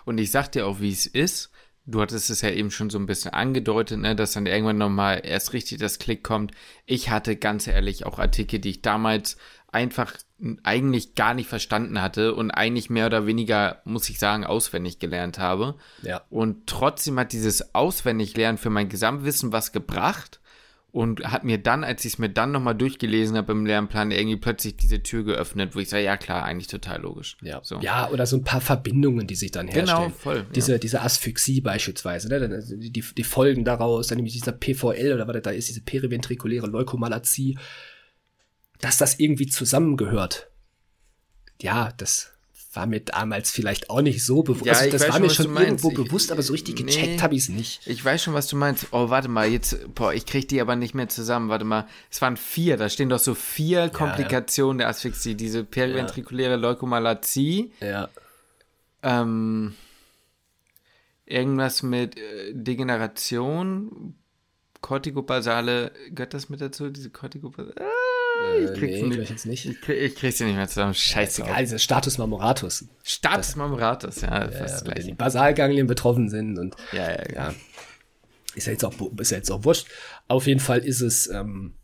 Und ich sag dir auch, wie es ist. Du hattest es ja eben schon so ein bisschen angedeutet, ne, dass dann irgendwann nochmal erst richtig das Klick kommt. Ich hatte ganz ehrlich auch Artikel, die ich damals einfach eigentlich gar nicht verstanden hatte und eigentlich mehr oder weniger, muss ich sagen, auswendig gelernt habe. Ja. Und trotzdem hat dieses Auswendiglernen für mein Gesamtwissen was gebracht und hat mir dann, als ich es mir dann nochmal durchgelesen habe im Lernplan, irgendwie plötzlich diese Tür geöffnet, wo ich sage, ja klar, eigentlich total logisch. Ja. so. ja, oder so ein paar Verbindungen, die sich dann herstellen. Genau, voll, ja. Diese, diese Asphyxie beispielsweise, ne? Also die, die Folgen daraus, dann nämlich dieser PVL oder was da ist, diese periventrikuläre Leukomalazie, dass das irgendwie zusammengehört. Ja, das war mir damals vielleicht auch nicht so bewusst. Ja, also das war schon, mir schon irgendwo Ich- bewusst, aber so richtig nee. gecheckt habe ich es nicht. Ich weiß schon, was du meinst. Oh, warte mal, jetzt, boah, ich krieg die aber nicht mehr zusammen. Warte mal, es waren vier, da stehen doch so vier Komplikationen der Asphyxie. Diese periventrikuläre Leukomalazie, Ja. ähm, irgendwas mit äh, Degeneration, Kortikobasale, gehört das mit dazu? Diese Kortikobasale? Ah, ich Äh, krieg's nee, nicht. ich jetzt nicht. Ich, krieg, ich krieg's ja nicht mehr zusammen. Ist Scheiße. egal, dieser Status Marmoratus. Status Marmoratus, ja, Ja, das die. Basalganglien betroffen sind und Ja, ja, ja. ja, ist ja jetzt auch, ist ja jetzt auch wurscht. Auf jeden Fall ist es, ähm,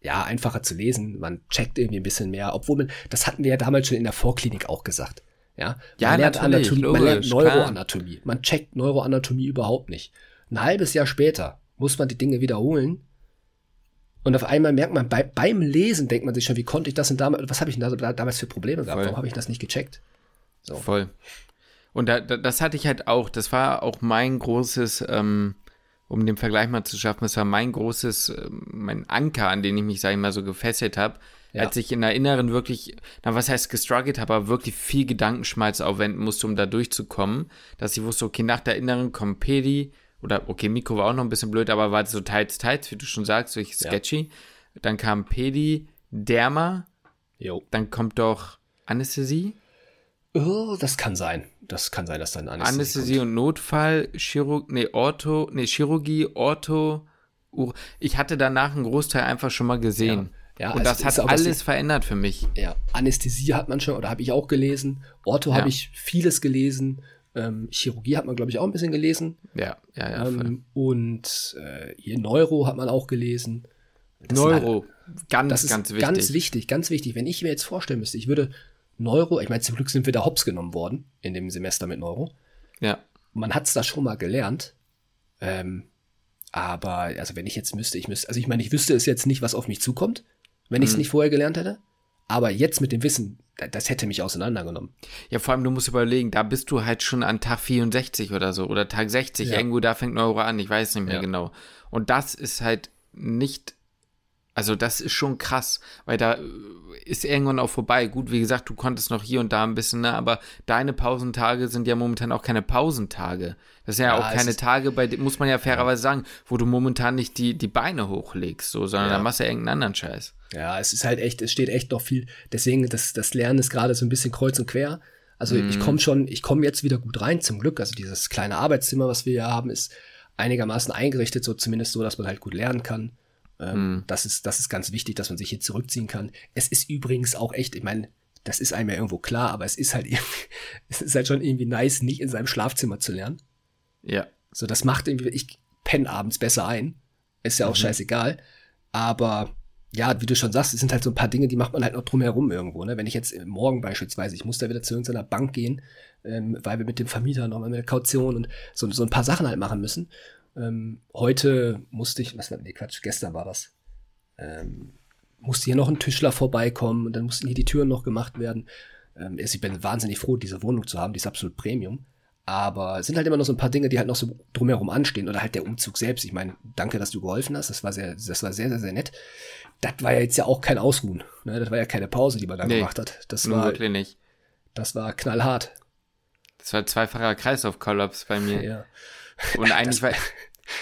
ja, einfacher zu lesen. Man checkt irgendwie ein bisschen mehr, obwohl man, das hatten wir ja damals schon in der Vorklinik auch gesagt. Ja, man Ja, lernt natürlich, Anatomie, man lernt logisch, klar. Neuroanatomie. Man checkt Neuroanatomie überhaupt nicht. Ein halbes Jahr später muss man die Dinge wiederholen. Und auf einmal merkt man, bei, beim Lesen denkt man sich schon, wie konnte ich das denn damals, was habe ich denn da, damals für Probleme gehabt? Voll. Warum habe ich das nicht gecheckt? So. Voll. Und da, da, das hatte ich halt auch. Das war auch mein großes, ähm, um den Vergleich mal zu schaffen, das war mein großes, ähm, mein Anker, an den ich mich, sag ich mal, so gefesselt habe. Ja. Als ich in der Inneren wirklich, na was heißt gestruggelt habe, aber wirklich viel Gedankenschmalz aufwenden musste, um da durchzukommen, dass ich wusste, okay, nach der Inneren kommt Pedi, oder okay, Miko war auch noch ein bisschen blöd, aber war so teils, teils, wie du schon sagst, Ja. sketchy. Dann kam Pedi, Derma, Jo. dann kommt doch Anästhesie. Oh, das kann sein. Das kann sein, dass dann Anästhesie, Anästhesie und Notfall, Chirurg, nee, Ortho, nee, Chirurgie, Ortho, Ur ich hatte danach einen Großteil einfach schon mal gesehen. Ja. Ja, und also das hat alles verändert für mich. Ja, Anästhesie hat man schon, oder habe ich auch gelesen. Ortho Ja. habe ich vieles gelesen. Ähm, Chirurgie hat man, glaube ich, auch ein bisschen gelesen. Ja, ja, ja. ähm, und äh, hier Neuro hat man auch gelesen. Das sind halt- Neuro, ganz, das ist ganz wichtig. ganz wichtig, ganz wichtig. Wenn ich mir jetzt vorstellen müsste, ich würde Neuro, ich meine, zum Glück sind wir da hops genommen worden in dem Semester mit Neuro. ja, Man hat es da schon mal gelernt. Ähm, aber, also wenn ich jetzt müsste, ich müsste, also ich meine, ich wüsste es jetzt nicht, was auf mich zukommt, wenn ich es nicht vorher gelernt hätte. Aber jetzt mit dem Wissen, da- das hätte mich auseinandergenommen. ja, vor allem, du musst überlegen, da bist du halt schon an Tag 64 oder so, oder Tag 60, Ja. irgendwo da fängt Neuro an, ich weiß nicht mehr Ja. genau. Und das ist halt nicht, also das ist schon krass, weil da äh, ist irgendwann auch vorbei. Gut, wie gesagt, du konntest noch hier und da ein bisschen, ne, aber deine Pausentage sind ja momentan auch keine Pausentage. Das sind ja, Ja, auch keine Tage, bei muss man ja fairerweise sagen, wo du momentan nicht die, die Beine hochlegst, so, sondern Ja. da machst du ja irgendeinen anderen Scheiß. Ja, es ist halt echt, es steht echt noch viel. Deswegen, das, das Lernen ist gerade so ein bisschen kreuz und quer. Also ich komme schon, ich komme jetzt wieder gut rein, zum Glück. Also dieses kleine Arbeitszimmer, was wir hier haben, ist einigermaßen eingerichtet, so zumindest so, dass man halt gut lernen kann. Ähm, das, ist, das ist ganz wichtig, dass man sich hier zurückziehen kann. Es ist übrigens auch echt, ich meine, das ist einem ja irgendwo klar, aber es ist halt irgendwie, es ist halt schon irgendwie nice, nicht in seinem Schlafzimmer zu lernen. Ja. So, das macht irgendwie, ich penne abends besser ein. Ist ja auch scheißegal. Aber ja, wie du schon sagst, es sind halt so ein paar Dinge, die macht man halt noch drumherum irgendwo. Ne? Wenn ich jetzt morgen beispielsweise, ich muss da wieder zu irgendeiner Bank gehen, ähm, weil wir mit dem Vermieter nochmal mit der Kaution und so, so ein paar Sachen halt machen müssen. Ähm, heute musste ich, was war, nee, Quatsch, gestern war das. Ähm, musste hier noch ein Tischler vorbeikommen und dann mussten hier die Türen noch gemacht werden. Ähm, ich bin wahnsinnig froh, diese Wohnung zu haben, die ist absolut Premium. Aber es sind halt immer noch so ein paar Dinge, die halt noch so drumherum anstehen oder halt der Umzug selbst. Ich meine, danke, dass du geholfen hast. Das war sehr, das war sehr, sehr, sehr nett. Das war ja jetzt ja auch kein Ausruhen. Ne? Das war ja keine Pause, die man da Nee, gemacht hat. Das war, wirklich nicht. das war knallhart. Das war zweifacher Kreislaufkollaps bei mir. Ja. Und eigentlich war.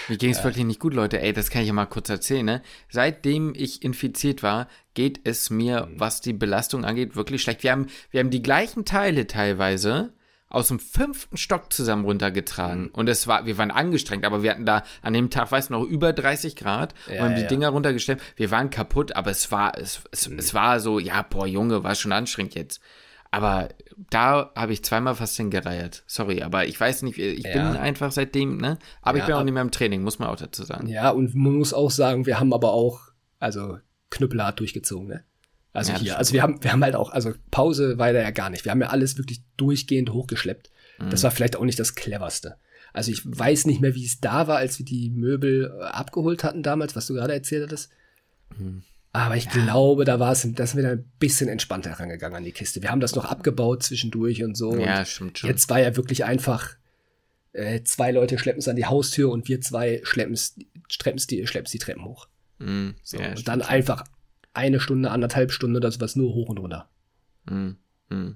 Mir ging es wirklich nicht gut, Leute. Ey, das kann ich ja mal kurz erzählen, ne? Seitdem ich infiziert war, geht es mir, Mhm. was die Belastung angeht, wirklich schlecht. Wir haben, wir haben die gleichen Teile teilweise aus dem fünften Stock zusammen runtergetragen. Mhm. Und es war, wir waren angestrengt, aber wir hatten da an dem Tag, weißt du noch, über 30 Grad und Ja, haben die ja. Dinger runtergestellt. Wir waren kaputt, aber es war, es, es, Mhm. es war so, ja, boah, Junge, war schon anstrengend jetzt. Aber da habe ich zweimal fast hingereiert. Sorry, aber ich weiß nicht, ich ja. bin einfach seitdem, ne? Aber ja, ich bin auch nicht mehr im Training, muss man auch dazu sagen. Ja, und man muss auch sagen, wir haben aber auch, also knüppelhart durchgezogen, ne? Also ja, hier, also wir haben, wir haben halt auch, also Pause war da ja gar nicht. Wir haben ja alles wirklich durchgehend hochgeschleppt. Mhm. Das war vielleicht auch nicht das cleverste. Also ich weiß nicht mehr, wie es da war, als wir die Möbel äh, abgeholt hatten damals, was du gerade erzählt hattest. Mhm. Aber ich ja. glaube, da war es, da sind wir dann ein bisschen entspannter herangegangen an die Kiste. Wir haben das noch abgebaut zwischendurch und so. Ja, und stimmt schon. Jetzt war ja wirklich einfach, äh, zwei Leute schleppen es an die Haustür und wir zwei schleppen es, die, schleppen die Treppen hoch. Mm, so, ja, und dann einfach eine Stunde, anderthalb Stunden oder sowas nur hoch und runter. Mm, mm.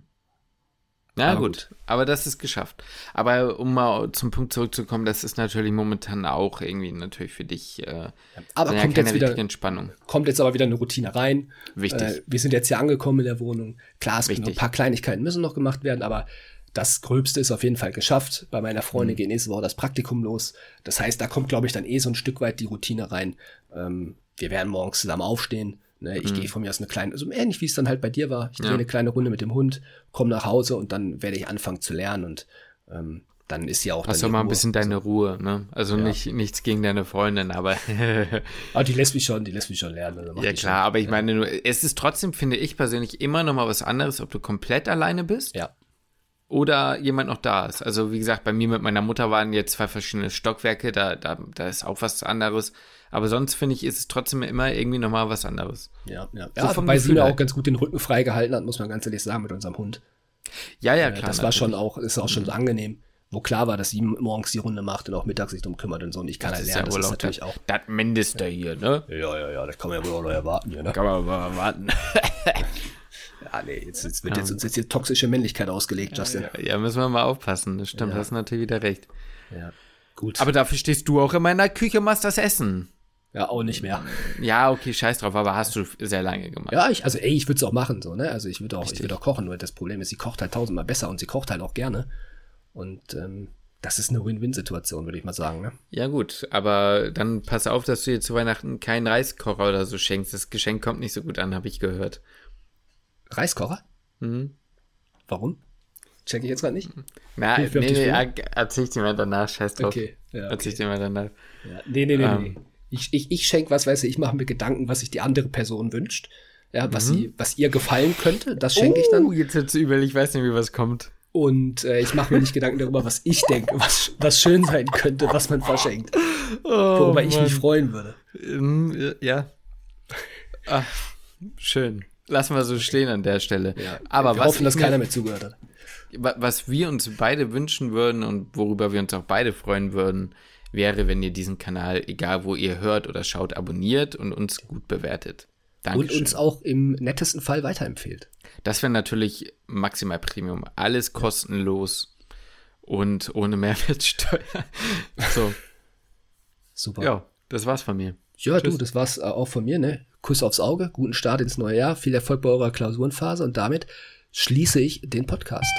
Ja, aber gut. gut. aber das ist geschafft. Aber um mal zum Punkt zurückzukommen, das ist natürlich momentan auch irgendwie natürlich für dich äh, aber kommt ja jetzt wieder Entspannung. Kommt jetzt aber wieder eine Routine rein. Wichtig. Äh, wir sind jetzt hier angekommen in der Wohnung. Klar, es ein paar Kleinigkeiten müssen noch gemacht werden, aber das Gröbste ist auf jeden Fall geschafft. Bei meiner Freundin mhm. geht nächste Woche das Praktikum los. Das heißt, da kommt, glaube ich, dann eh so ein Stück weit die Routine rein. Ähm, wir werden morgens zusammen aufstehen Ne, ich mhm. gehe von mir aus eine kleine, so ähnlich wie es dann halt bei dir war. Ich drehe ja. eine kleine Runde mit dem Hund, komme nach Hause und dann werde ich anfangen zu lernen und ähm, dann ist ja auch. Hast du mal ein bisschen deine Ruhe, ne? Also ja. nicht, nichts gegen deine Freundin, aber. aber ah, die lässt mich schon, die lässt mich schon lernen. Also ja, klar, schon, aber ich ja. meine, es ist trotzdem, finde ich persönlich, immer noch mal was anderes, ob du komplett alleine bist. Ja. Oder jemand noch da ist. Also, wie gesagt, bei mir mit meiner Mutter waren jetzt zwei verschiedene Stockwerke, da, da, da ist auch was anderes. Aber sonst finde ich, ist es trotzdem immer irgendwie nochmal was anderes. Ja, ja. So ja weil sie mir auch ganz gut den Rücken freigehalten hat, muss man ganz ehrlich sagen, mit unserem Hund. Ja, ja, äh, klar. Das war schon auch, ist auch schon mhm. so angenehm. Wo klar war, dass sie morgens die Runde macht und auch mittags sich darum kümmert und so. Und ich kann das halt lernen, ja das ist natürlich auch. Das Mindeste hier, ne? Ja, ja, ja, das kann man ja wohl auch noch erwarten hier, ne? Kann man mal erwarten. ja, nee, jetzt, jetzt wird ja. jetzt uns jetzt hier toxische Männlichkeit ausgelegt, Justin. Ja, ja, müssen wir mal aufpassen. Das stimmt, ja. hast natürlich wieder recht. Ja, gut. Aber dafür stehst du auch in meiner Küche, machst das Essen. Ja, auch nicht mehr. Ja, okay, scheiß drauf, aber hast du sehr lange gemacht. Ja, ich, also ey, ich würde es auch machen, so, ne? Also ich würde auch, ich würde auch kochen, nur das Problem ist, sie kocht halt tausendmal besser und sie kocht halt auch gerne. Und ähm, das ist eine Win-Win-Situation, würde ich mal sagen, ne? Ja, gut, aber dann pass auf, dass du dir zu Weihnachten keinen Reiskocher oder so schenkst. Das Geschenk kommt nicht so gut an, habe ich gehört. Reiskocher? Mhm. Warum? Check ich jetzt gerade nicht? Na, nee, nee, erzähl ich dir mal danach, scheiß drauf. Okay, ja, okay. Erzähl ich dir mal danach. Ja, nee, nee, nee, ähm, nee. Ich, ich, ich schenke was, weiß ich, ich mache mir Gedanken, was sich die andere Person wünscht. Ja, was, mhm. sie, was ihr gefallen könnte, das schenke oh, ich dann. Oh, jetzt jetzt übel, ich weiß nicht, wie was kommt. Und äh, ich mache mir nicht Gedanken darüber, was ich denke, was, was schön sein könnte, was man verschenkt. Oh, worüber Mann. ich mich freuen würde. Ähm, ja. Ach, schön. Lassen wir so stehen an der Stelle. Ja, Aber wir was hoffen, dass keiner mehr zugehört hat. Was wir uns beide wünschen würden und worüber wir uns auch beide freuen würden, wäre, wenn ihr diesen Kanal, egal wo ihr hört oder schaut, abonniert und uns gut bewertet. Dankeschön. Und uns auch im nettesten Fall weiterempfehlt. Das wäre natürlich maximal Premium. Alles kostenlos und ohne Mehrwertsteuer. so. Super. Ja, das war's von mir. Ja, Tschüss. du, das war's äh, auch von mir, ne? Kuss aufs Auge, guten Start ins neue Jahr, viel Erfolg bei eurer Klausurenphase und damit schließe ich den Podcast.